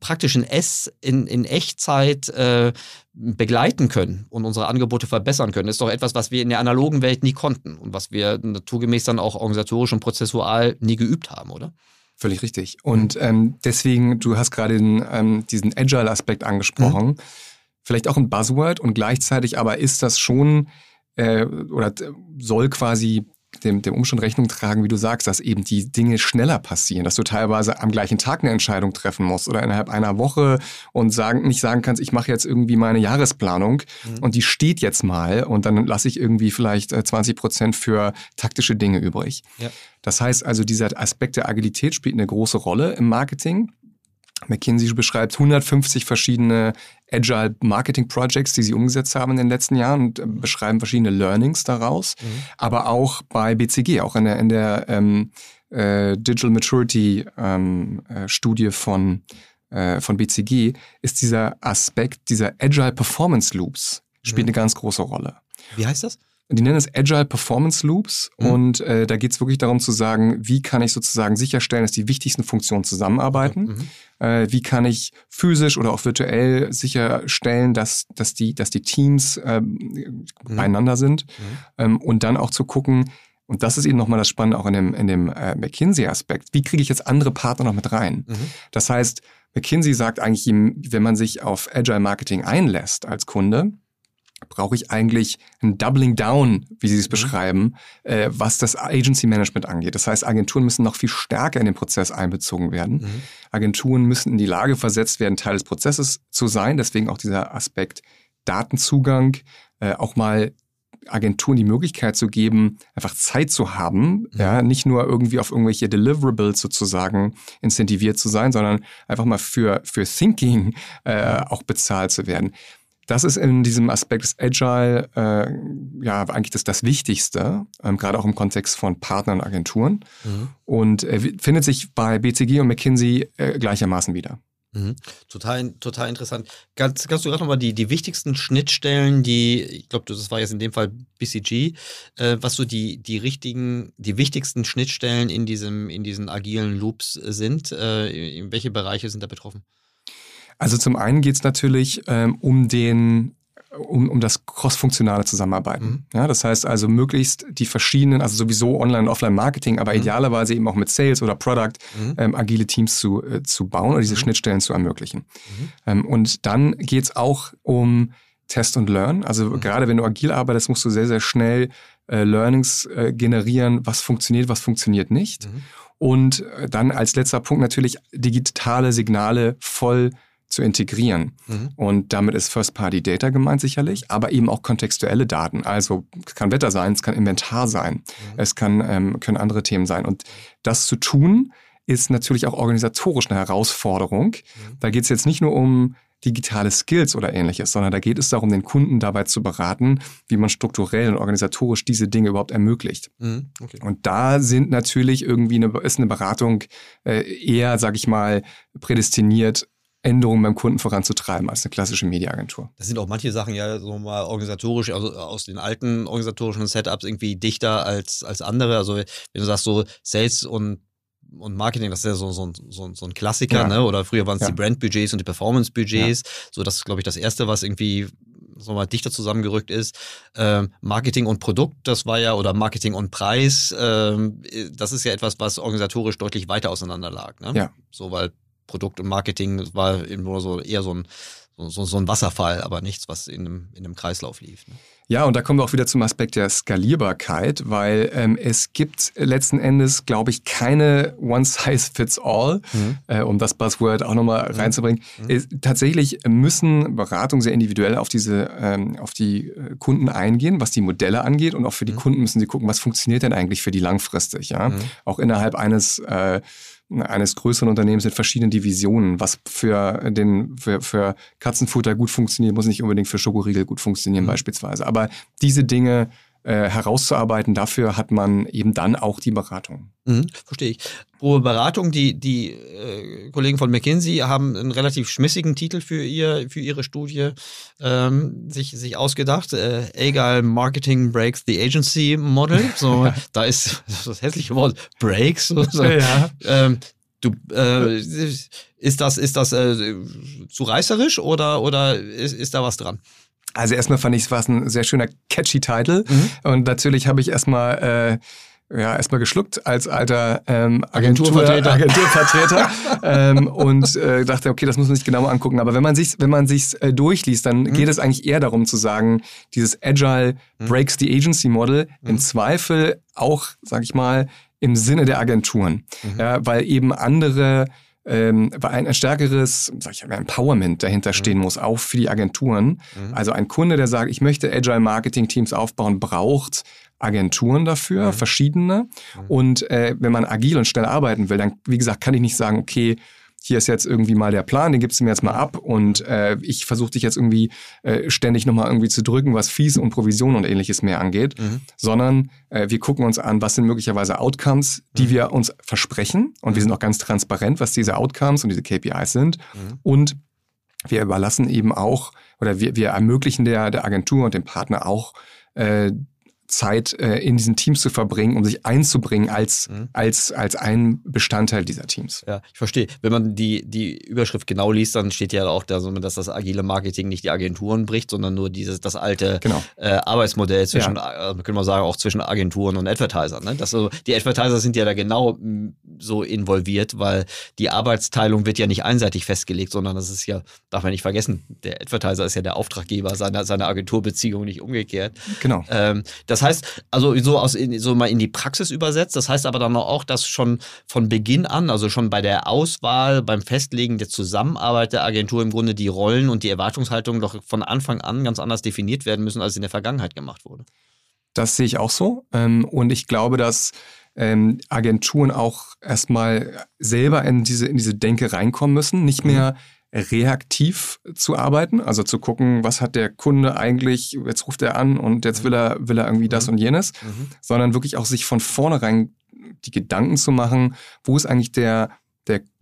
praktisch in S in, in Echtzeit äh, begleiten können und unsere Angebote verbessern können, ist doch etwas, was wir in der analogen Welt nie konnten und was wir naturgemäß dann auch organisatorisch und prozessual nie geübt haben, oder?
Völlig richtig. Und ähm, deswegen, du hast gerade den, ähm, diesen Agile-Aspekt angesprochen. Mhm. Vielleicht auch ein Buzzword und gleichzeitig aber ist das schon äh, oder soll quasi dem, dem Umstand Rechnung tragen, wie du sagst, dass eben die Dinge schneller passieren, dass du teilweise am gleichen Tag eine Entscheidung treffen musst oder innerhalb einer Woche und sagen, nicht sagen kannst, ich mache jetzt irgendwie meine Jahresplanung mhm. und die steht jetzt mal und dann lasse ich irgendwie vielleicht 20 äh, Prozent für taktische Dinge übrig. Ja. Das heißt also, dieser Aspekt der Agilität spielt eine große Rolle im Marketing. McKinsey beschreibt 150 verschiedene Agile Marketing Projects, die sie umgesetzt haben in den letzten Jahren und äh, beschreiben verschiedene Learnings daraus. Mhm. Aber auch bei BCG, auch in der, in der ähm, äh, Digital Maturity ähm, äh, Studie von, äh, von BCG ist dieser Aspekt dieser Agile Performance Loops spielt mhm. eine ganz große Rolle.
Wie heißt das?
Die nennen es Agile Performance Loops mhm. und äh, da geht es wirklich darum zu sagen, wie kann ich sozusagen sicherstellen, dass die wichtigsten Funktionen zusammenarbeiten. Mhm. Äh, wie kann ich physisch oder auch virtuell sicherstellen, dass, dass, die, dass die Teams äh, mhm. beieinander sind. Mhm. Ähm, und dann auch zu gucken, und das ist eben nochmal das Spannende auch in dem, in dem äh, McKinsey-Aspekt, wie kriege ich jetzt andere Partner noch mit rein? Mhm. Das heißt, McKinsey sagt eigentlich, wenn man sich auf Agile Marketing einlässt als Kunde, brauche ich eigentlich ein Doubling Down, wie Sie es mhm. beschreiben, äh, was das Agency Management angeht. Das heißt, Agenturen müssen noch viel stärker in den Prozess einbezogen werden. Mhm. Agenturen müssen in die Lage versetzt werden, Teil des Prozesses zu sein. Deswegen auch dieser Aspekt Datenzugang, äh, auch mal Agenturen die Möglichkeit zu geben, einfach Zeit zu haben, mhm. ja, nicht nur irgendwie auf irgendwelche Deliverables sozusagen incentiviert zu sein, sondern einfach mal für, für Thinking äh, auch bezahlt zu werden. Das ist in diesem Aspekt des Agile äh, ja eigentlich das, das Wichtigste, ähm, gerade auch im Kontext von Partnern und Agenturen. Mhm. Und äh, findet sich bei BCG und McKinsey äh, gleichermaßen wieder.
Mhm. Total, total interessant. Kannst, kannst du gerade nochmal die, die wichtigsten Schnittstellen, die, ich glaube, das war jetzt in dem Fall BCG, äh, was so die, die richtigen, die wichtigsten Schnittstellen in diesem, in diesen agilen Loops sind? Äh, in welche Bereiche sind da betroffen?
Also zum einen geht es natürlich ähm, um den um, um das cross-funktionale Zusammenarbeiten. Mhm. Ja, das heißt also möglichst die verschiedenen, also sowieso Online- und Offline-Marketing, aber mhm. idealerweise eben auch mit Sales oder Product mhm. ähm, agile Teams zu, äh, zu bauen oder diese mhm. Schnittstellen zu ermöglichen. Mhm. Ähm, und dann geht es auch um Test und Learn. Also mhm. gerade wenn du agil arbeitest, musst du sehr, sehr schnell äh, Learnings äh, generieren, was funktioniert, was funktioniert nicht. Und äh, dann als letzter Punkt natürlich digitale Signale voll zu integrieren. Mhm. Und damit ist First-Party-Data gemeint sicherlich, aber eben auch kontextuelle Daten. Also es kann Wetter sein, es kann Inventar sein, mhm. es kann, ähm, können andere Themen sein. Und das zu tun, ist natürlich auch organisatorisch eine Herausforderung. Mhm. Da geht es jetzt nicht nur um digitale Skills oder ähnliches, sondern da geht es darum, den Kunden dabei zu beraten, wie man strukturell und organisatorisch diese Dinge überhaupt ermöglicht. Mhm, okay. Und da sind natürlich irgendwie eine, ist eine Beratung äh, eher, sag ich mal, prädestiniert, Änderungen beim Kunden voranzutreiben als eine klassische Mediaagentur.
Das sind auch manche Sachen ja so mal organisatorisch, also aus den alten organisatorischen Setups irgendwie dichter als, als andere. Also wenn du sagst so Sales und und Marketing, das ist ja so, so, so, so ein Klassiker, ja. ne? Oder früher waren es ja. die Brandbudgets und die Performance-Budgets. Ja. So, das ist, glaube ich, das Erste, was irgendwie so mal dichter zusammengerückt ist. Ähm, Marketing und Produkt, das war ja, oder Marketing und Preis, ähm, das ist ja etwas, was organisatorisch deutlich weiter auseinander lag. Ne? Ja. So, weil Produkt und Marketing war nur so eher so ein, so, so ein Wasserfall, aber nichts, was in einem, in einem Kreislauf lief. Ne?
Ja, und da kommen wir auch wieder zum Aspekt der Skalierbarkeit, weil ähm, es gibt letzten Endes, glaube ich, keine One-Size-Fits-All, mhm. äh, um das Buzzword auch nochmal mhm. reinzubringen. Mhm. Es, tatsächlich müssen Beratungen sehr individuell auf diese, ähm, auf die äh, Kunden eingehen, was die Modelle angeht, und auch für die mhm. Kunden müssen sie gucken, was funktioniert denn eigentlich für die langfristig, ja. Mhm. Auch innerhalb eines äh, eines größeren Unternehmens mit verschiedenen Divisionen. Was für den für, für Katzenfutter gut funktioniert, muss nicht unbedingt für Schokoriegel gut funktionieren mhm. beispielsweise. Aber diese Dinge äh, herauszuarbeiten, dafür hat man eben dann auch die Beratung.
Mhm, verstehe ich. Pro Beratung, die, die äh, Kollegen von McKinsey haben einen relativ schmissigen Titel für, ihr, für ihre Studie ähm, sich, sich ausgedacht. Äh, Agile Marketing Breaks the Agency Model. So, da ist das hässliche Wort Breaks. So, so. Ja. Ähm, du, äh, ist das, ist das äh, zu reißerisch oder, oder ist, ist da was dran?
Also erstmal fand ich es war ein sehr schöner catchy Titel mhm. und natürlich habe ich erstmal äh, ja, erstmal geschluckt als alter ähm, Agenturvertreter, Agenturvertreter ähm, und äh, dachte, okay, das muss man sich genauer angucken. Aber wenn man sich, wenn man sich äh, durchliest, dann mhm. geht es eigentlich eher darum zu sagen, dieses Agile mhm. breaks the agency Model mhm. im Zweifel auch, sag ich mal, im Sinne der Agenturen, mhm. ja, weil eben andere ähm, weil ein, ein stärkeres, sag ich mal, Empowerment dahinter mhm. stehen muss, auch für die Agenturen. Mhm. Also ein Kunde, der sagt, ich möchte Agile Marketing Teams aufbauen, braucht Agenturen dafür, mhm. verschiedene. Mhm. Und äh, wenn man agil und schnell arbeiten will, dann, wie gesagt, kann ich nicht sagen, okay, hier ist jetzt irgendwie mal der Plan, den gibst du mir jetzt mal ab und äh, ich versuche dich jetzt irgendwie äh, ständig nochmal irgendwie zu drücken, was Fees und Provision und ähnliches mehr angeht, mhm. sondern äh, wir gucken uns an, was sind möglicherweise Outcomes, die mhm. wir uns versprechen und wir sind auch ganz transparent, was diese Outcomes und diese KPIs sind mhm. und wir überlassen eben auch oder wir, wir ermöglichen der, der Agentur und dem Partner auch äh, Zeit äh, in diesen Teams zu verbringen, um sich einzubringen als, mhm. als, als ein Bestandteil dieser Teams.
Ja, ich verstehe. Wenn man die, die Überschrift genau liest, dann steht ja auch da, dass das agile Marketing nicht die Agenturen bricht, sondern nur dieses, das alte genau. äh, Arbeitsmodell zwischen, ja. äh, können wir sagen, auch zwischen Agenturen und Advertisern. Ne? Das, also, die Advertiser sind ja da genau so involviert, weil die Arbeitsteilung wird ja nicht einseitig festgelegt, sondern das ist ja, darf man nicht vergessen, der Advertiser ist ja der Auftraggeber seiner, seiner Agenturbeziehung, nicht umgekehrt.
Genau.
Ähm, das heißt, also so aus so mal in die Praxis übersetzt, das heißt aber dann auch, dass schon von Beginn an, also schon bei der Auswahl, beim Festlegen der Zusammenarbeit der Agentur im Grunde die Rollen und die Erwartungshaltung doch von Anfang an ganz anders definiert werden müssen, als in der Vergangenheit gemacht wurde.
Das sehe ich auch so. Ähm, und ich glaube, dass ähm, Agenturen auch erstmal selber in diese, in diese Denke reinkommen müssen, nicht mehr mhm reaktiv zu arbeiten, also zu gucken, was hat der Kunde eigentlich, jetzt ruft er an und jetzt will er, will er irgendwie das mhm. und jenes, mhm. sondern wirklich auch sich von vornherein die Gedanken zu machen, wo ist eigentlich der, der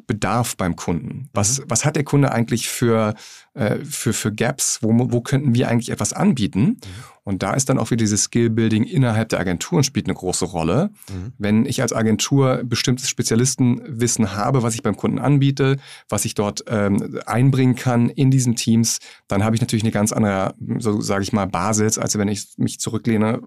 Bedarf beim Kunden? Was, mhm. was hat der Kunde eigentlich für, äh, für, für Gaps? Wo, wo könnten wir eigentlich etwas anbieten? Mhm. Und da ist dann auch wieder dieses Skill-Building innerhalb der Agenturen spielt eine große Rolle. Mhm. Wenn ich als Agentur bestimmtes Spezialistenwissen habe, was ich beim Kunden anbiete, was ich dort ähm, einbringen kann in diesen Teams, dann habe ich natürlich eine ganz andere, so sage ich mal, Basis, als wenn ich mich zurücklehne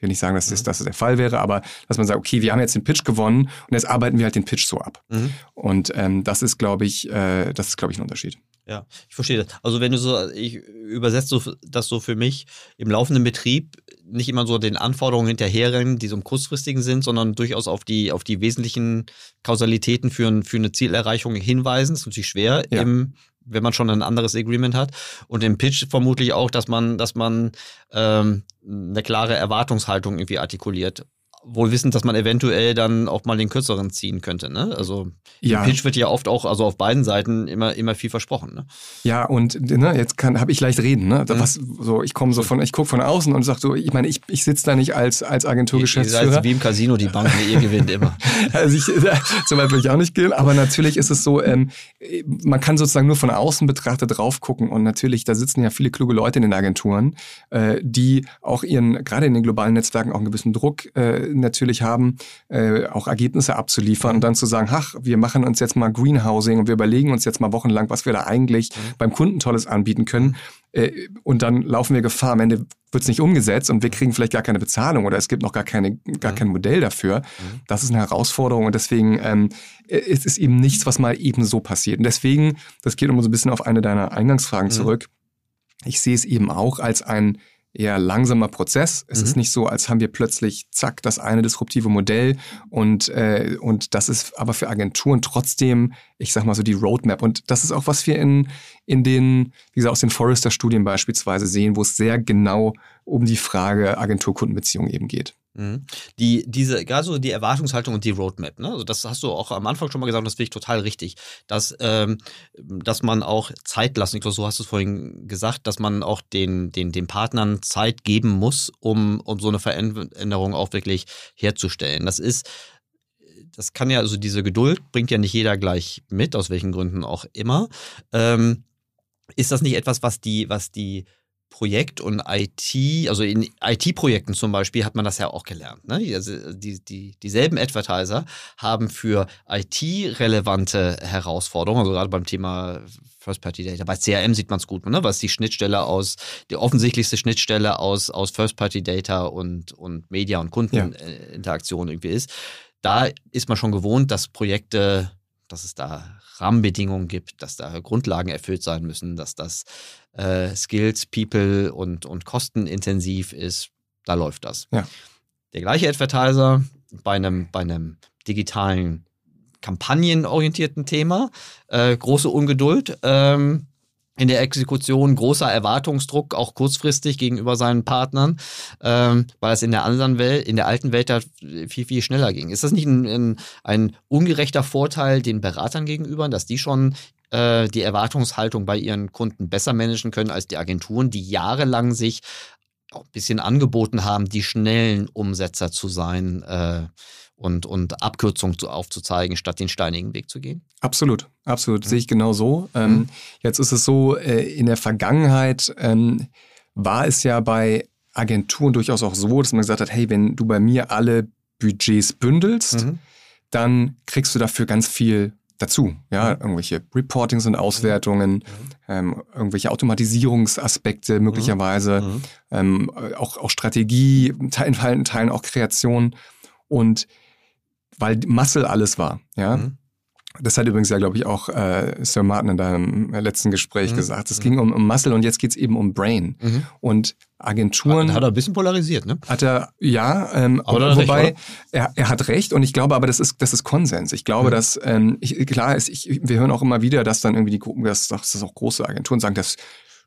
will nicht sagen, dass das, mhm. dass das der Fall wäre, aber dass man sagt, okay, wir haben jetzt den Pitch gewonnen und jetzt arbeiten wir halt den Pitch so ab. Mhm. Und ähm, das ist, glaube ich, äh, das ist, glaube ich, ein Unterschied.
Ja, ich verstehe das. Also wenn du so, ich übersetze das so für mich im laufenden Betrieb nicht immer so den Anforderungen hinterherrennen, die so im kurzfristigen sind, sondern durchaus auf die, auf die wesentlichen Kausalitäten für, für eine Zielerreichung hinweisen. Das ist natürlich schwer ja. im, wenn man schon ein anderes Agreement hat. Und im Pitch vermutlich auch, dass man, dass man ähm, eine klare Erwartungshaltung irgendwie artikuliert wohl wissend, dass man eventuell dann auch mal den kürzeren ziehen könnte. Ne? Also ja. im Pitch wird ja oft auch, also auf beiden Seiten immer immer viel versprochen. Ne?
Ja und ne, jetzt kann habe ich leicht reden. Ne? Was, so ich komme so von, ich gucke von außen und sage so, ich meine, ich, ich sitze da nicht als als Agenturgeschäftsführer. Ihr
seid wie im Casino die Bank, ihr gewinnt immer.
also ich, so weit will ich auch nicht gehen, aber natürlich ist es so, ähm, man kann sozusagen nur von außen betrachtet drauf gucken und natürlich da sitzen ja viele kluge Leute in den Agenturen, äh, die auch ihren gerade in den globalen Netzwerken auch einen gewissen Druck äh, natürlich haben, äh, auch Ergebnisse abzuliefern und dann zu sagen, ach, wir machen uns jetzt mal Greenhousing und wir überlegen uns jetzt mal wochenlang, was wir da eigentlich mhm. beim Kunden Tolles anbieten können. Äh, und dann laufen wir Gefahr, am Ende wird es nicht umgesetzt und wir kriegen vielleicht gar keine Bezahlung oder es gibt noch gar, keine, gar mhm. kein Modell dafür. Mhm. Das ist eine Herausforderung und deswegen ähm, es ist eben nichts, was mal eben so passiert. Und deswegen, das geht um so ein bisschen auf eine deiner Eingangsfragen mhm. zurück, ich sehe es eben auch als ein eher langsamer Prozess. Es mhm. ist nicht so, als haben wir plötzlich, zack, das eine disruptive Modell und, äh, und das ist aber für Agenturen trotzdem, ich sag mal so, die Roadmap. Und das ist auch, was wir in, in den, wie gesagt, aus den Forrester-Studien beispielsweise sehen, wo es sehr genau um die Frage Agentur-Kundenbeziehung eben geht.
Mhm. Die, diese, gerade die Erwartungshaltung und die Roadmap, ne? Also das hast du auch am Anfang schon mal gesagt das finde ich total richtig, dass, ähm, dass man auch Zeit lassen, ich glaube, so hast du es vorhin gesagt, dass man auch den, den, den Partnern Zeit geben muss, um, um so eine Veränderung auch wirklich herzustellen. Das ist, das kann ja, also diese Geduld bringt ja nicht jeder gleich mit, aus welchen Gründen auch immer. Ähm, ist das nicht etwas, was die, was die Projekt und IT, also in IT-Projekten zum Beispiel hat man das ja auch gelernt. Ne? Also die, die, dieselben Advertiser haben für IT-relevante Herausforderungen, also gerade beim Thema First-Party-Data. Bei CRM sieht man es gut, ne? was die Schnittstelle aus, die offensichtlichste Schnittstelle aus, aus First-Party-Data und, und Media- und Kundeninteraktion ja. irgendwie ist. Da ist man schon gewohnt, dass Projekte dass es da Rahmenbedingungen gibt, dass da Grundlagen erfüllt sein müssen, dass das äh, Skills, People und, und kostenintensiv ist. Da läuft das. Ja. Der gleiche Advertiser bei einem, bei einem digitalen kampagnenorientierten Thema, äh, große Ungeduld. Ähm, in der Exekution großer Erwartungsdruck, auch kurzfristig gegenüber seinen Partnern, ähm, weil es in der anderen Welt, in der alten Welt da viel, viel schneller ging. Ist das nicht ein, ein, ein ungerechter Vorteil den Beratern gegenüber, dass die schon äh, die Erwartungshaltung bei ihren Kunden besser managen können als die Agenturen, die jahrelang sich auch ein bisschen angeboten haben, die schnellen Umsetzer zu sein? Äh, und, und Abkürzungen zu, aufzuzeigen, statt den steinigen Weg zu gehen?
Absolut, absolut, mhm. sehe ich genau so. Ähm, mhm. Jetzt ist es so, äh, in der Vergangenheit ähm, war es ja bei Agenturen durchaus auch so, dass man gesagt hat, hey, wenn du bei mir alle Budgets bündelst, mhm. dann kriegst du dafür ganz viel dazu. Ja, mhm. irgendwelche Reportings und Auswertungen, mhm. ähm, irgendwelche Automatisierungsaspekte möglicherweise, mhm. ähm, auch, auch Strategie, in Teilen, Teilen auch Kreation. Und weil Muscle alles war. Ja. Das hat übrigens ja, glaube ich, auch äh, Sir Martin in deinem letzten Gespräch mhm. gesagt. Es mhm. ging um, um Muscle und jetzt geht es eben um Brain. Mhm. Und Agenturen.
Hat, er ein bisschen polarisiert, ne?
Hat er, ja, ähm, aber wobei recht, er, er hat recht und ich glaube aber, das ist, das ist Konsens. Ich glaube, mhm. dass, ähm, ich, klar ist, ich, wir hören auch immer wieder, dass dann irgendwie die Gruppen, dass, dass auch große Agenturen sagen, das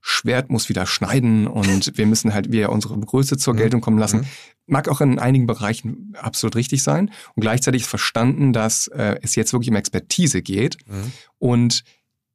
Schwert muss wieder schneiden und wir müssen halt wieder unsere Größe zur mhm. Geltung kommen lassen. Mhm. Mag auch in einigen Bereichen absolut richtig sein und gleichzeitig verstanden, dass äh, es jetzt wirklich um Expertise geht mhm. und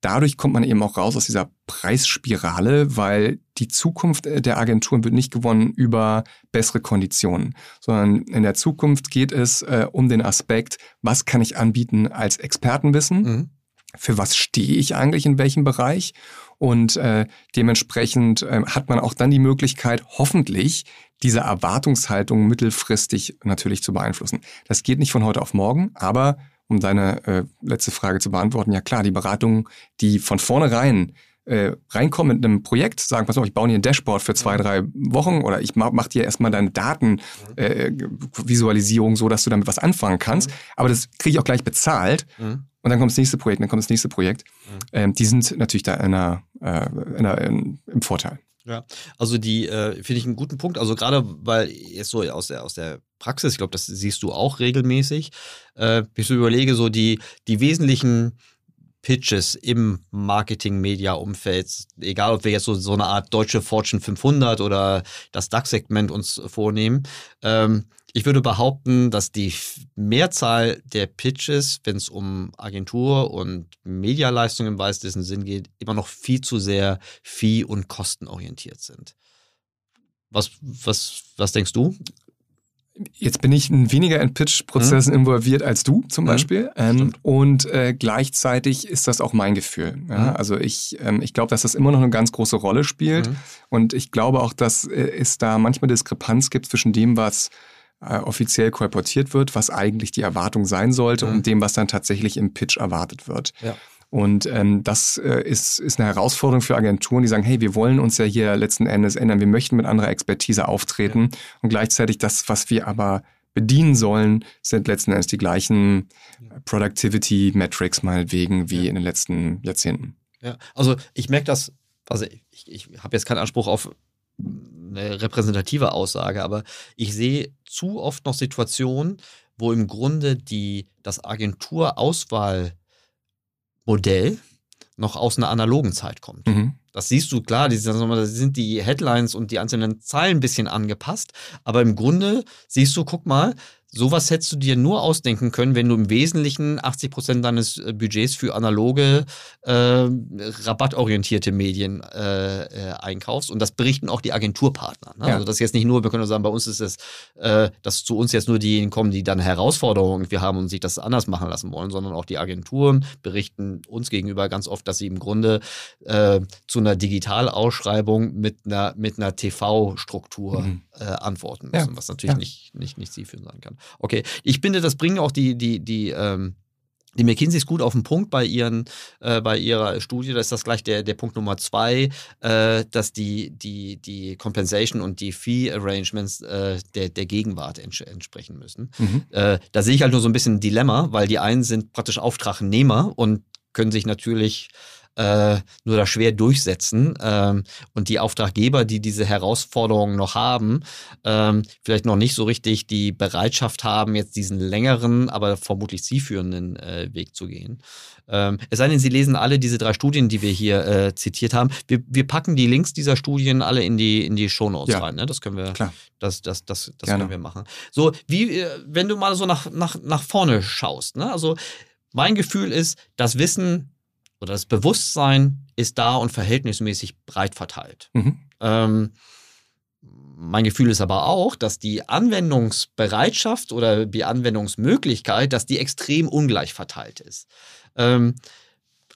dadurch kommt man eben auch raus aus dieser Preisspirale, weil die Zukunft der Agenturen wird nicht gewonnen über bessere Konditionen, sondern in der Zukunft geht es äh, um den Aspekt, was kann ich anbieten als Expertenwissen, mhm. für was stehe ich eigentlich in welchem Bereich und äh, dementsprechend äh, hat man auch dann die Möglichkeit, hoffentlich diese Erwartungshaltung mittelfristig natürlich zu beeinflussen. Das geht nicht von heute auf morgen, aber um deine äh, letzte Frage zu beantworten, ja klar, die Beratungen, die von vornherein äh, reinkommen mit einem Projekt, sagen, pass auf, ich baue dir ein Dashboard für zwei, drei Wochen oder ich mach, mach dir erstmal deine Datenvisualisierung, äh, so dass du damit was anfangen kannst. Mhm. Aber das kriege ich auch gleich bezahlt. Mhm. Und dann kommt das nächste Projekt, dann kommt das nächste Projekt. Mhm. Ähm, die sind natürlich da in einer, äh, in einer, in, im Vorteil.
Ja, also die äh, finde ich einen guten Punkt. Also gerade weil jetzt so aus der, aus der Praxis, ich glaube, das siehst du auch regelmäßig, äh, ich so überlege, so die, die wesentlichen Pitches im Marketing-Media-Umfeld, egal ob wir jetzt so, so eine Art deutsche Fortune 500 oder das DAX-Segment uns vornehmen, ähm, ich würde behaupten, dass die Mehrzahl der Pitches, wenn es um Agentur und Medialeistungen im weitesten Sinn geht, immer noch viel zu sehr fee- und kostenorientiert sind. Was, was, was denkst du?
Jetzt bin ich weniger in Pitch-Prozessen mhm. involviert als du zum mhm. Beispiel. Ähm, und äh, gleichzeitig ist das auch mein Gefühl. Ja? Mhm. Also ich, ähm, ich glaube, dass das immer noch eine ganz große Rolle spielt. Mhm. Und ich glaube auch, dass äh, es da manchmal Diskrepanz gibt zwischen dem, was äh, offiziell kolportiert wird, was eigentlich die Erwartung sein sollte mhm. und dem, was dann tatsächlich im Pitch erwartet wird. Ja. Und ähm, das äh, ist, ist eine Herausforderung für Agenturen, die sagen, hey, wir wollen uns ja hier letzten Endes ändern, wir möchten mit anderer Expertise auftreten ja. und gleichzeitig das, was wir aber bedienen sollen, sind letzten Endes die gleichen Productivity Metrics meinetwegen wie ja. in den letzten Jahrzehnten.
Ja, also ich merke das, also ich, ich habe jetzt keinen Anspruch auf eine repräsentative Aussage, aber ich sehe zu oft noch Situationen, wo im Grunde die, das Agenturauswahlmodell noch aus einer analogen Zeit kommt. Mhm. Das siehst du klar, die, sind die Headlines und die einzelnen Zeilen ein bisschen angepasst, aber im Grunde siehst du, guck mal, Sowas hättest du dir nur ausdenken können, wenn du im Wesentlichen 80 Prozent deines äh, Budgets für analoge, äh, rabattorientierte Medien äh, äh, einkaufst. Und das berichten auch die Agenturpartner. Ne? Ja. Also das ist jetzt nicht nur, wir können nur sagen, bei uns ist es, äh, dass zu uns jetzt nur diejenigen kommen, die dann Herausforderungen irgendwie haben und sich das anders machen lassen wollen, sondern auch die Agenturen berichten uns gegenüber ganz oft, dass sie im Grunde äh, zu einer Digitalausschreibung mit einer, mit einer TV-Struktur mhm. antworten müssen, ja. was natürlich ja. nicht, nicht, nicht zielführend sein kann. Okay, ich finde, das bringen auch die, die, die, ähm, die McKinseys gut auf den Punkt bei, ihren, äh, bei ihrer Studie. Da ist das gleich der, der Punkt Nummer zwei, äh, dass die, die, die Compensation und die Fee Arrangements äh, der, der Gegenwart ents entsprechen müssen. Mhm. Äh, da sehe ich halt nur so ein bisschen ein Dilemma, weil die einen sind praktisch Auftragnehmer und können sich natürlich äh, nur da schwer durchsetzen. Ähm, und die Auftraggeber, die diese Herausforderungen noch haben, ähm, vielleicht noch nicht so richtig die Bereitschaft haben, jetzt diesen längeren, aber vermutlich zielführenden äh, Weg zu gehen. Ähm, es sei denn, Sie lesen alle diese drei Studien, die wir hier äh, zitiert haben. Wir, wir packen die Links dieser Studien alle in die, in die Shownotes ja. rein. Ne? Das können wir, Klar. das, das, das, das können wir machen. So, wie, äh, wenn du mal so nach, nach, nach vorne schaust, ne? also mein Gefühl ist, das Wissen oder das Bewusstsein ist da und verhältnismäßig breit verteilt. Mhm. Ähm, mein Gefühl ist aber auch, dass die Anwendungsbereitschaft oder die Anwendungsmöglichkeit, dass die extrem ungleich verteilt ist. Ähm,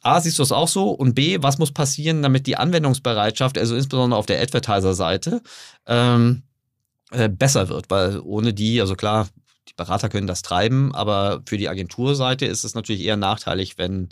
A, siehst du es auch so? Und B, was muss passieren, damit die Anwendungsbereitschaft, also insbesondere auf der Advertiser-Seite, ähm, äh, besser wird? Weil ohne die, also klar, die Berater können das treiben, aber für die Agenturseite ist es natürlich eher nachteilig, wenn,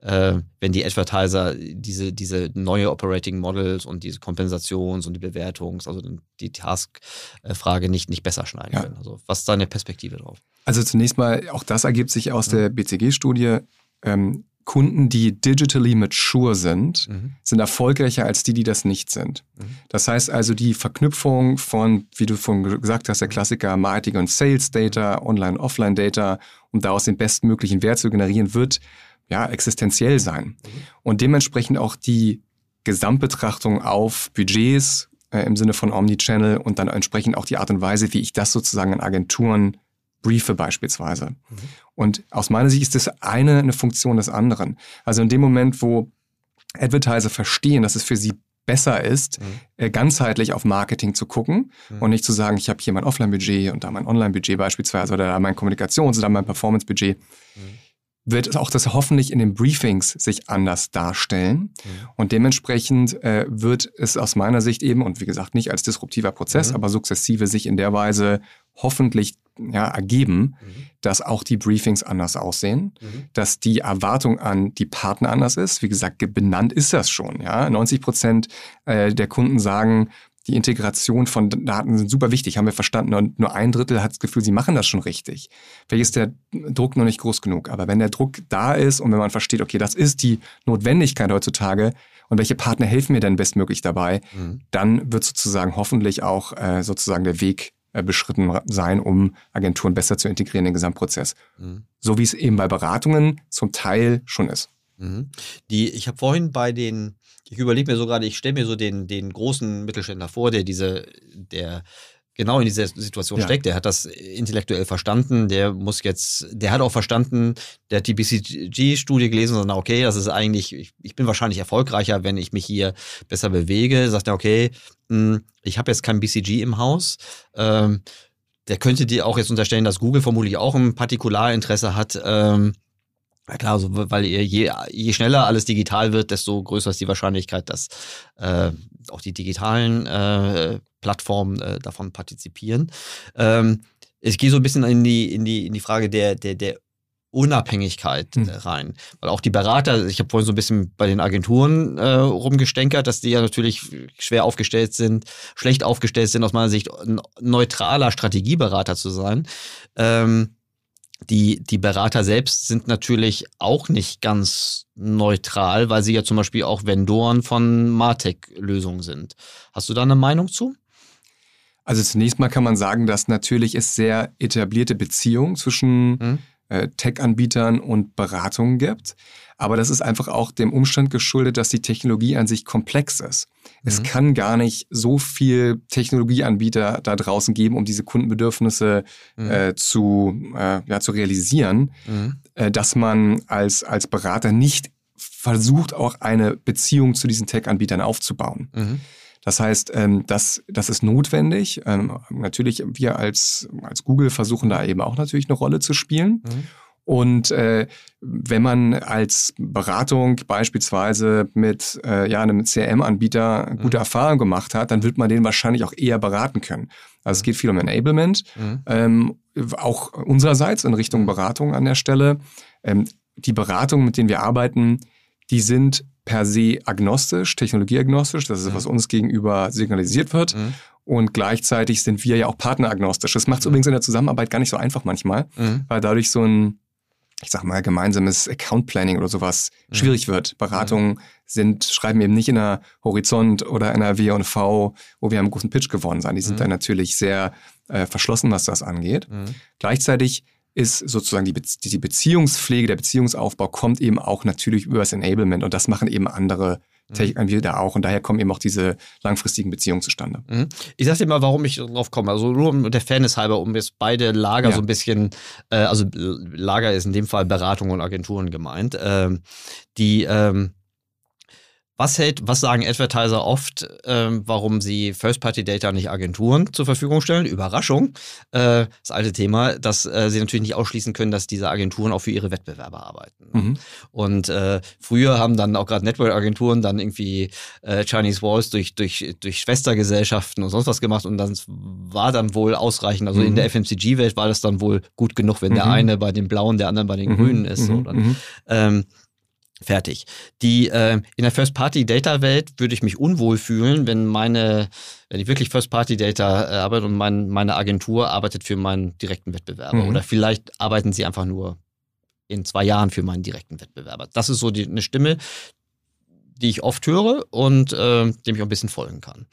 äh, wenn die Advertiser diese, diese neue Operating Models und diese Kompensations- und die Bewertungs-, also die Task-Frage nicht, nicht besser schneiden ja. können. Also was ist deine Perspektive drauf?
Also zunächst mal, auch das ergibt sich aus der BCG-Studie. Ähm, Kunden, die digitally mature sind, mhm. sind erfolgreicher als die, die das nicht sind. Mhm. Das heißt also, die Verknüpfung von, wie du vorhin gesagt hast, der Klassiker Marketing und Sales Data, Online, Offline Data, um daraus den bestmöglichen Wert zu generieren, wird ja existenziell sein. Mhm. Und dementsprechend auch die Gesamtbetrachtung auf Budgets äh, im Sinne von Omnichannel und dann entsprechend auch die Art und Weise, wie ich das sozusagen in Agenturen briefe beispielsweise. Mhm. Und aus meiner Sicht ist das eine eine Funktion des anderen. Also in dem Moment, wo Advertiser verstehen, dass es für sie besser ist, mhm. Äh, ganzheitlich auf Marketing zu gucken mhm. und nicht zu sagen, ich habe hier mein Offline-Budget und da mein Online-Budget beispielsweise oder da mein Kommunikations- oder mein Performance-Budget. Mhm wird auch das hoffentlich in den Briefings sich anders darstellen. Mhm. Und dementsprechend äh, wird es aus meiner Sicht eben, und wie gesagt, nicht als disruptiver Prozess, mhm. aber sukzessive sich in der Weise hoffentlich ja, ergeben, mhm. dass auch die Briefings anders aussehen, mhm. dass die Erwartung an die Partner anders ist. Wie gesagt, benannt ist das schon. Ja? 90 Prozent äh, der Kunden sagen, die Integration von Daten sind super wichtig, haben wir verstanden. Und nur ein Drittel hat das Gefühl, sie machen das schon richtig. Vielleicht ist der Druck noch nicht groß genug. Aber wenn der Druck da ist und wenn man versteht, okay, das ist die Notwendigkeit heutzutage und welche Partner helfen mir denn bestmöglich dabei, mhm. dann wird sozusagen hoffentlich auch äh, sozusagen der Weg beschritten sein, um Agenturen besser zu integrieren in den Gesamtprozess. Mhm. So wie es eben bei Beratungen zum Teil schon ist.
Mhm. Die, ich habe vorhin bei den, ich überlege mir so gerade, ich stelle mir so den, den großen Mittelständler vor, der diese, der genau in dieser Situation ja. steckt. Der hat das intellektuell verstanden. Der muss jetzt, der hat auch verstanden, der hat die BCG-Studie gelesen und sagt, okay, das ist eigentlich, ich, ich, bin wahrscheinlich erfolgreicher, wenn ich mich hier besser bewege. Sagt er, okay, hm, ich habe jetzt kein BCG im Haus. Ähm, der könnte dir auch jetzt unterstellen, dass Google vermutlich auch ein Partikularinteresse hat. Ähm, ja klar, also, weil je, je schneller alles digital wird, desto größer ist die Wahrscheinlichkeit, dass äh, auch die digitalen äh, Plattformen äh, davon partizipieren. Ähm, ich gehe so ein bisschen in die, in die, in die Frage der, der, der Unabhängigkeit hm. rein. Weil auch die Berater, ich habe vorhin so ein bisschen bei den Agenturen äh, rumgestänkert, dass die ja natürlich schwer aufgestellt sind, schlecht aufgestellt sind, aus meiner Sicht ein neutraler Strategieberater zu sein. Ähm, die, die Berater selbst sind natürlich auch nicht ganz neutral, weil sie ja zum Beispiel auch Vendoren von Martech-Lösungen sind. Hast du da eine Meinung zu?
Also zunächst mal kann man sagen, dass natürlich es sehr etablierte Beziehungen zwischen hm? äh, Tech-Anbietern und Beratungen gibt. Aber das ist einfach auch dem Umstand geschuldet, dass die Technologie an sich komplex ist. Mhm. Es kann gar nicht so viel Technologieanbieter da draußen geben, um diese Kundenbedürfnisse mhm. äh, zu, äh, ja, zu realisieren, mhm. äh, dass man als, als Berater nicht versucht, auch eine Beziehung zu diesen Tech-Anbietern aufzubauen. Mhm. Das heißt, ähm, das, das ist notwendig. Ähm, natürlich, wir als, als Google versuchen da eben auch natürlich eine Rolle zu spielen. Mhm. Und äh, wenn man als Beratung beispielsweise mit äh, ja, einem CRM-Anbieter gute mhm. Erfahrungen gemacht hat, dann wird man den wahrscheinlich auch eher beraten können. Also es mhm. geht viel um Enablement, mhm. ähm, auch unsererseits in Richtung Beratung an der Stelle. Ähm, die Beratungen, mit denen wir arbeiten, die sind per se agnostisch, technologieagnostisch, das ist, was mhm. uns gegenüber signalisiert wird. Mhm. Und gleichzeitig sind wir ja auch partneragnostisch. Das macht es mhm. übrigens in der Zusammenarbeit gar nicht so einfach manchmal, mhm. weil dadurch so ein ich sag mal, gemeinsames Account Planning oder sowas mhm. schwierig wird. Beratungen mhm. sind, schreiben eben nicht in einer Horizont oder in einer W&V, wo wir einen großen Pitch gewonnen sind. Die sind mhm. dann natürlich sehr äh, verschlossen, was das angeht. Mhm. Gleichzeitig ist sozusagen die, Be die Beziehungspflege, der Beziehungsaufbau kommt eben auch natürlich über das Enablement und das machen eben andere Technikanbieter da auch. Und daher kommen eben auch diese langfristigen Beziehungen zustande.
Mhm. Ich sag dir mal, warum ich drauf komme. Also nur um der Fairness halber, um jetzt beide Lager ja. so ein bisschen, äh, also Lager ist in dem Fall Beratung und Agenturen gemeint, ähm, die ähm, was hält, was sagen Advertiser oft, ähm, warum sie First-Party-Data nicht Agenturen zur Verfügung stellen? Überraschung. Äh, das alte Thema, dass äh, sie natürlich nicht ausschließen können, dass diese Agenturen auch für ihre Wettbewerber arbeiten. Mhm. Und äh, früher haben dann auch gerade Network-Agenturen dann irgendwie äh, Chinese Walls durch, durch, durch Schwestergesellschaften und sonst was gemacht und das war dann wohl ausreichend. Also mhm. in der FMCG-Welt war das dann wohl gut genug, wenn mhm. der eine bei den Blauen, der andere bei den mhm. Grünen ist. So, mhm. dann, mhm. ähm, Fertig. Die äh, in der First-Party-Data-Welt würde ich mich unwohl fühlen, wenn meine, wenn ich wirklich First-Party-Data äh, arbeite und mein, meine Agentur arbeitet für meinen direkten Wettbewerber. Mhm. Oder vielleicht arbeiten sie einfach nur in zwei Jahren für meinen direkten Wettbewerber. Das ist so die, eine Stimme, die ich oft höre und äh, dem ich auch ein bisschen folgen kann.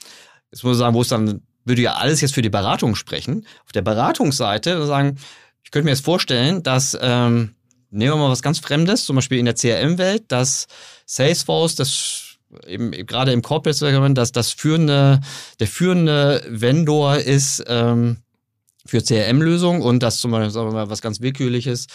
Jetzt muss ich sagen, wo es dann, würde ja alles jetzt für die Beratung sprechen. Auf der Beratungsseite sagen, ich könnte mir jetzt vorstellen, dass ähm, nehmen wir mal was ganz Fremdes, zum Beispiel in der CRM-Welt, dass Salesforce, das eben gerade im Corporate Segment, dass das führende, der führende Vendor ist ähm, für CRM-Lösungen und das zum Beispiel sagen wir mal, was ganz willkürliches.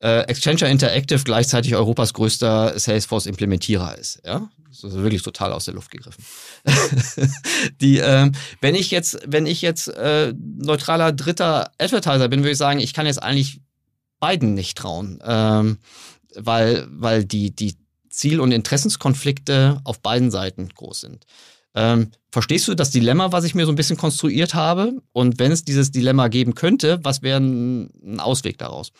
Äh, Accenture Interactive gleichzeitig Europas größter Salesforce-Implementierer ist. Ja, das ist wirklich total aus der Luft gegriffen. die, ähm, wenn ich jetzt, wenn ich jetzt äh, neutraler dritter Advertiser bin, würde ich sagen, ich kann jetzt eigentlich beiden nicht trauen, ähm, weil, weil die, die Ziel- und Interessenskonflikte auf beiden Seiten groß sind. Ähm, verstehst du das Dilemma, was ich mir so ein bisschen konstruiert habe? Und wenn es dieses Dilemma geben könnte, was wäre ein Ausweg daraus?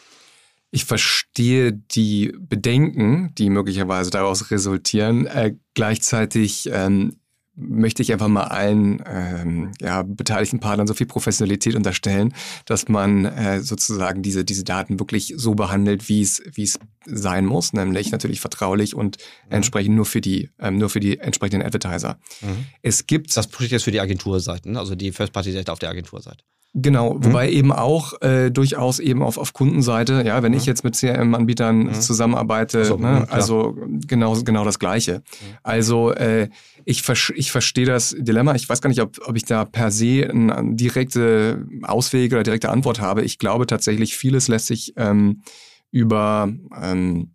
Ich verstehe die Bedenken, die möglicherweise daraus resultieren. Äh, gleichzeitig ähm, möchte ich einfach mal allen ähm, ja, beteiligten Partnern so viel Professionalität unterstellen, dass man äh, sozusagen diese, diese Daten wirklich so behandelt, wie es, wie es sein muss, nämlich natürlich vertraulich und mhm. entsprechend nur für die, ähm, nur für die entsprechenden Advertiser.
Mhm. Es gibt. Das spricht jetzt für die Agenturseiten, also die First-Party-Data auf der Agenturseite.
Genau, mhm. wobei eben auch äh, durchaus eben auf, auf Kundenseite, ja, wenn mhm. ich jetzt mit CRM-Anbietern mhm. zusammenarbeite, so, ne, also genau, genau das Gleiche. Mhm. Also äh, ich, ich verstehe das Dilemma. Ich weiß gar nicht, ob, ob ich da per se eine direkte Auswege oder direkte Antwort habe. Ich glaube tatsächlich, vieles lässt sich ähm, über ähm,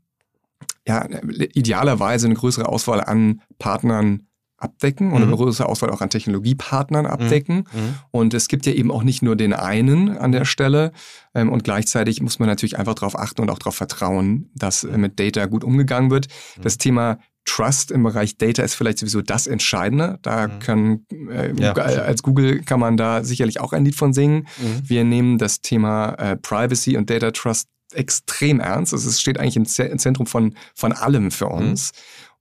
ja, idealerweise eine größere Auswahl an Partnern abdecken und eine mhm. größere Auswahl auch an Technologiepartnern mhm. abdecken. Mhm. Und es gibt ja eben auch nicht nur den einen an der Stelle. Ähm, und gleichzeitig muss man natürlich einfach darauf achten und auch darauf vertrauen, dass äh, mit Data gut umgegangen wird. Mhm. Das Thema Trust im Bereich Data ist vielleicht sowieso das Entscheidende. Da mhm. können, äh, ja, als Google kann man da sicherlich auch ein Lied von singen. Mhm. Wir nehmen das Thema äh, Privacy und Data Trust extrem ernst. Also es steht eigentlich im, Zentrum von, von allem für uns.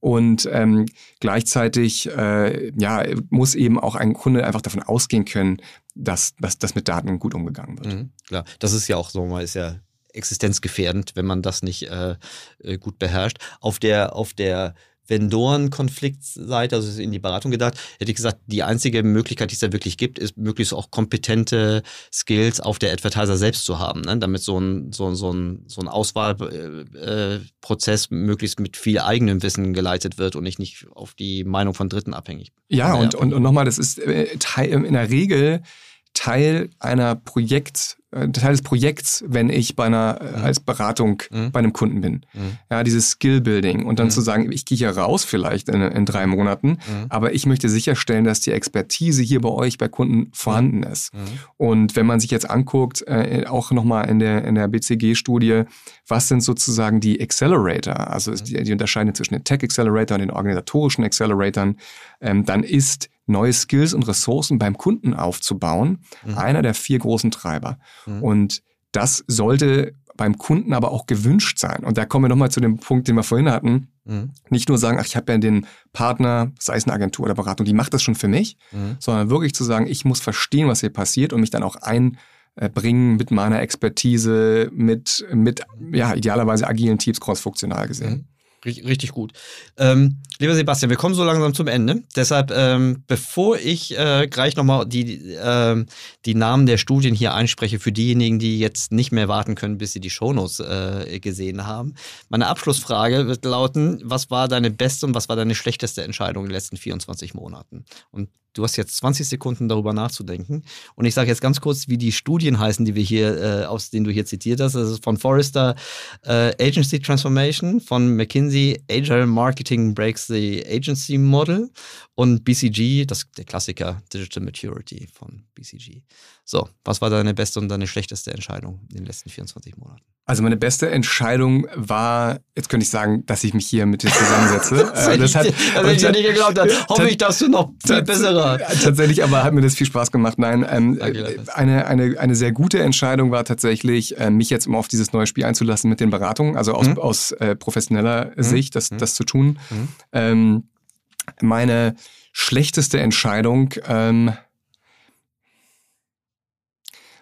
Und ähm, gleichzeitig äh, ja, muss eben auch ein Kunde einfach davon ausgehen können, dass, dass, dass mit Daten gut umgegangen wird.
Mhm, klar, das ist ja auch so mal, ist ja existenzgefährdend, wenn man das nicht äh, äh gut beherrscht. Auf der, auf der Vendoren-Konfliktseite, also in die Beratung gedacht, hätte ich gesagt, die einzige Möglichkeit, die es da wirklich gibt, ist möglichst auch kompetente Skills auf der Advertiser selbst zu haben, ne? damit so ein, so, so ein, so ein Auswahlprozess äh, möglichst mit viel eigenem Wissen geleitet wird und ich nicht auf die Meinung von Dritten abhängig.
Ja, und, und, und nochmal, das ist äh, in der Regel Teil einer Projekt- Teil des Projekts, wenn ich bei einer äh, mhm. als Beratung mhm. bei einem Kunden bin. Mhm. Ja, dieses Skill-Building und dann mhm. zu sagen, ich gehe hier raus vielleicht in, in drei Monaten, mhm. aber ich möchte sicherstellen, dass die Expertise hier bei euch bei Kunden vorhanden mhm. ist. Und wenn man sich jetzt anguckt, äh, auch nochmal in der, in der BCG-Studie, was sind sozusagen die Accelerator, also die, die unterscheiden zwischen den Tech Accelerator und den organisatorischen Acceleratoren, ähm, dann ist neue Skills und Ressourcen beim Kunden aufzubauen, mhm. einer der vier großen Treiber. Mhm. Und das sollte beim Kunden aber auch gewünscht sein. Und da kommen wir nochmal zu dem Punkt, den wir vorhin hatten. Mhm. Nicht nur sagen, ach, ich habe ja den Partner, sei es eine Agentur oder Beratung, die macht das schon für mich, mhm. sondern wirklich zu sagen, ich muss verstehen, was hier passiert und mich dann auch einbringen mit meiner Expertise, mit, mit ja, idealerweise agilen Teams crossfunktional gesehen.
Richtig gut. Ähm, lieber Sebastian, wir kommen so langsam zum Ende. Deshalb, ähm, bevor ich äh, gleich nochmal die, äh, die Namen der Studien hier einspreche, für diejenigen, die jetzt nicht mehr warten können, bis sie die Shownotes äh, gesehen haben, meine Abschlussfrage wird lauten, was war deine beste und was war deine schlechteste Entscheidung in den letzten 24 Monaten? Und Du hast jetzt 20 Sekunden darüber nachzudenken. Und ich sage jetzt ganz kurz, wie die Studien heißen, die wir hier, äh, aus denen du hier zitiert hast. Das ist von Forrester äh, Agency Transformation, von McKinsey Agile Marketing Breaks the Agency Model und BCG, das der Klassiker Digital Maturity von BCG. So, was war deine beste und deine schlechteste Entscheidung in den letzten 24 Monaten?
Also meine beste Entscheidung war, jetzt könnte ich sagen, dass ich mich hier mit dir zusammensetze.
das, äh, das hat, das hätte ich ja nicht geglaubt. Dann hoffe ich, dass du noch viel besserer.
Tatsächlich, aber hat mir das viel Spaß gemacht. Nein, ähm, eine, eine, eine sehr gute Entscheidung war tatsächlich, äh, mich jetzt immer auf dieses neue Spiel einzulassen mit den Beratungen, also aus, mhm. aus äh, professioneller mhm. Sicht, das, mhm. das zu tun. Mhm. Ähm, meine schlechteste Entscheidung, ähm,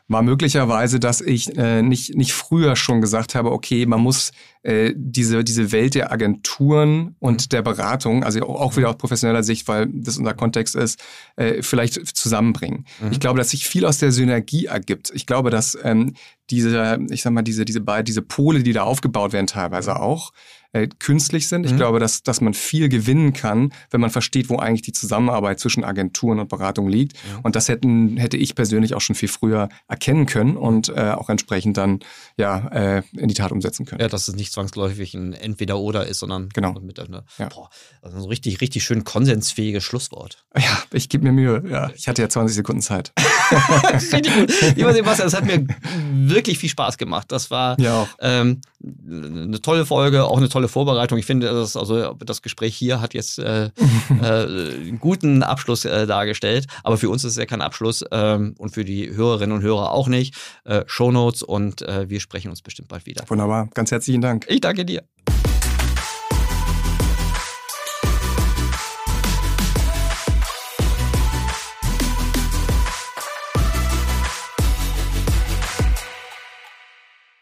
war möglicherweise, dass ich äh, nicht, nicht früher schon gesagt habe, okay, man muss äh, diese, diese Welt der Agenturen und mhm. der Beratung, also auch wieder aus professioneller Sicht, weil das unser Kontext ist, äh, vielleicht zusammenbringen. Mhm. Ich glaube, dass sich viel aus der Synergie ergibt. Ich glaube, dass ähm, diese, ich sag mal, diese, diese, diese Pole, die da aufgebaut werden, teilweise auch, äh, künstlich sind. Ich mhm. glaube, dass, dass man viel gewinnen kann, wenn man versteht, wo eigentlich die Zusammenarbeit zwischen Agenturen und Beratung liegt. Mhm. Und das hätten, hätte ich persönlich auch schon viel früher erkennen können und äh, auch entsprechend dann ja äh, in die Tat umsetzen können.
Ja, dass es nicht zwangsläufig ein Entweder-Oder ist, sondern
genau.
mit einer, ja. boah, also ein richtig, richtig schön konsensfähiges Schlusswort.
Ja, ich gebe mir Mühe. Ja, ich hatte ja 20 Sekunden Zeit.
richtig gut. Lieber Sebastian, es hat mir wirklich viel Spaß gemacht. Das war ja ähm, eine tolle Folge, auch eine tolle Vorbereitung. Ich finde, das, also das Gespräch hier hat jetzt äh, äh, einen guten Abschluss äh, dargestellt. Aber für uns ist es ja kein Abschluss ähm, und für die Hörerinnen und Hörer auch nicht. Äh, Shownotes und äh, wir sprechen uns bestimmt bald wieder.
Wunderbar. Ganz herzlichen Dank.
Ich danke dir.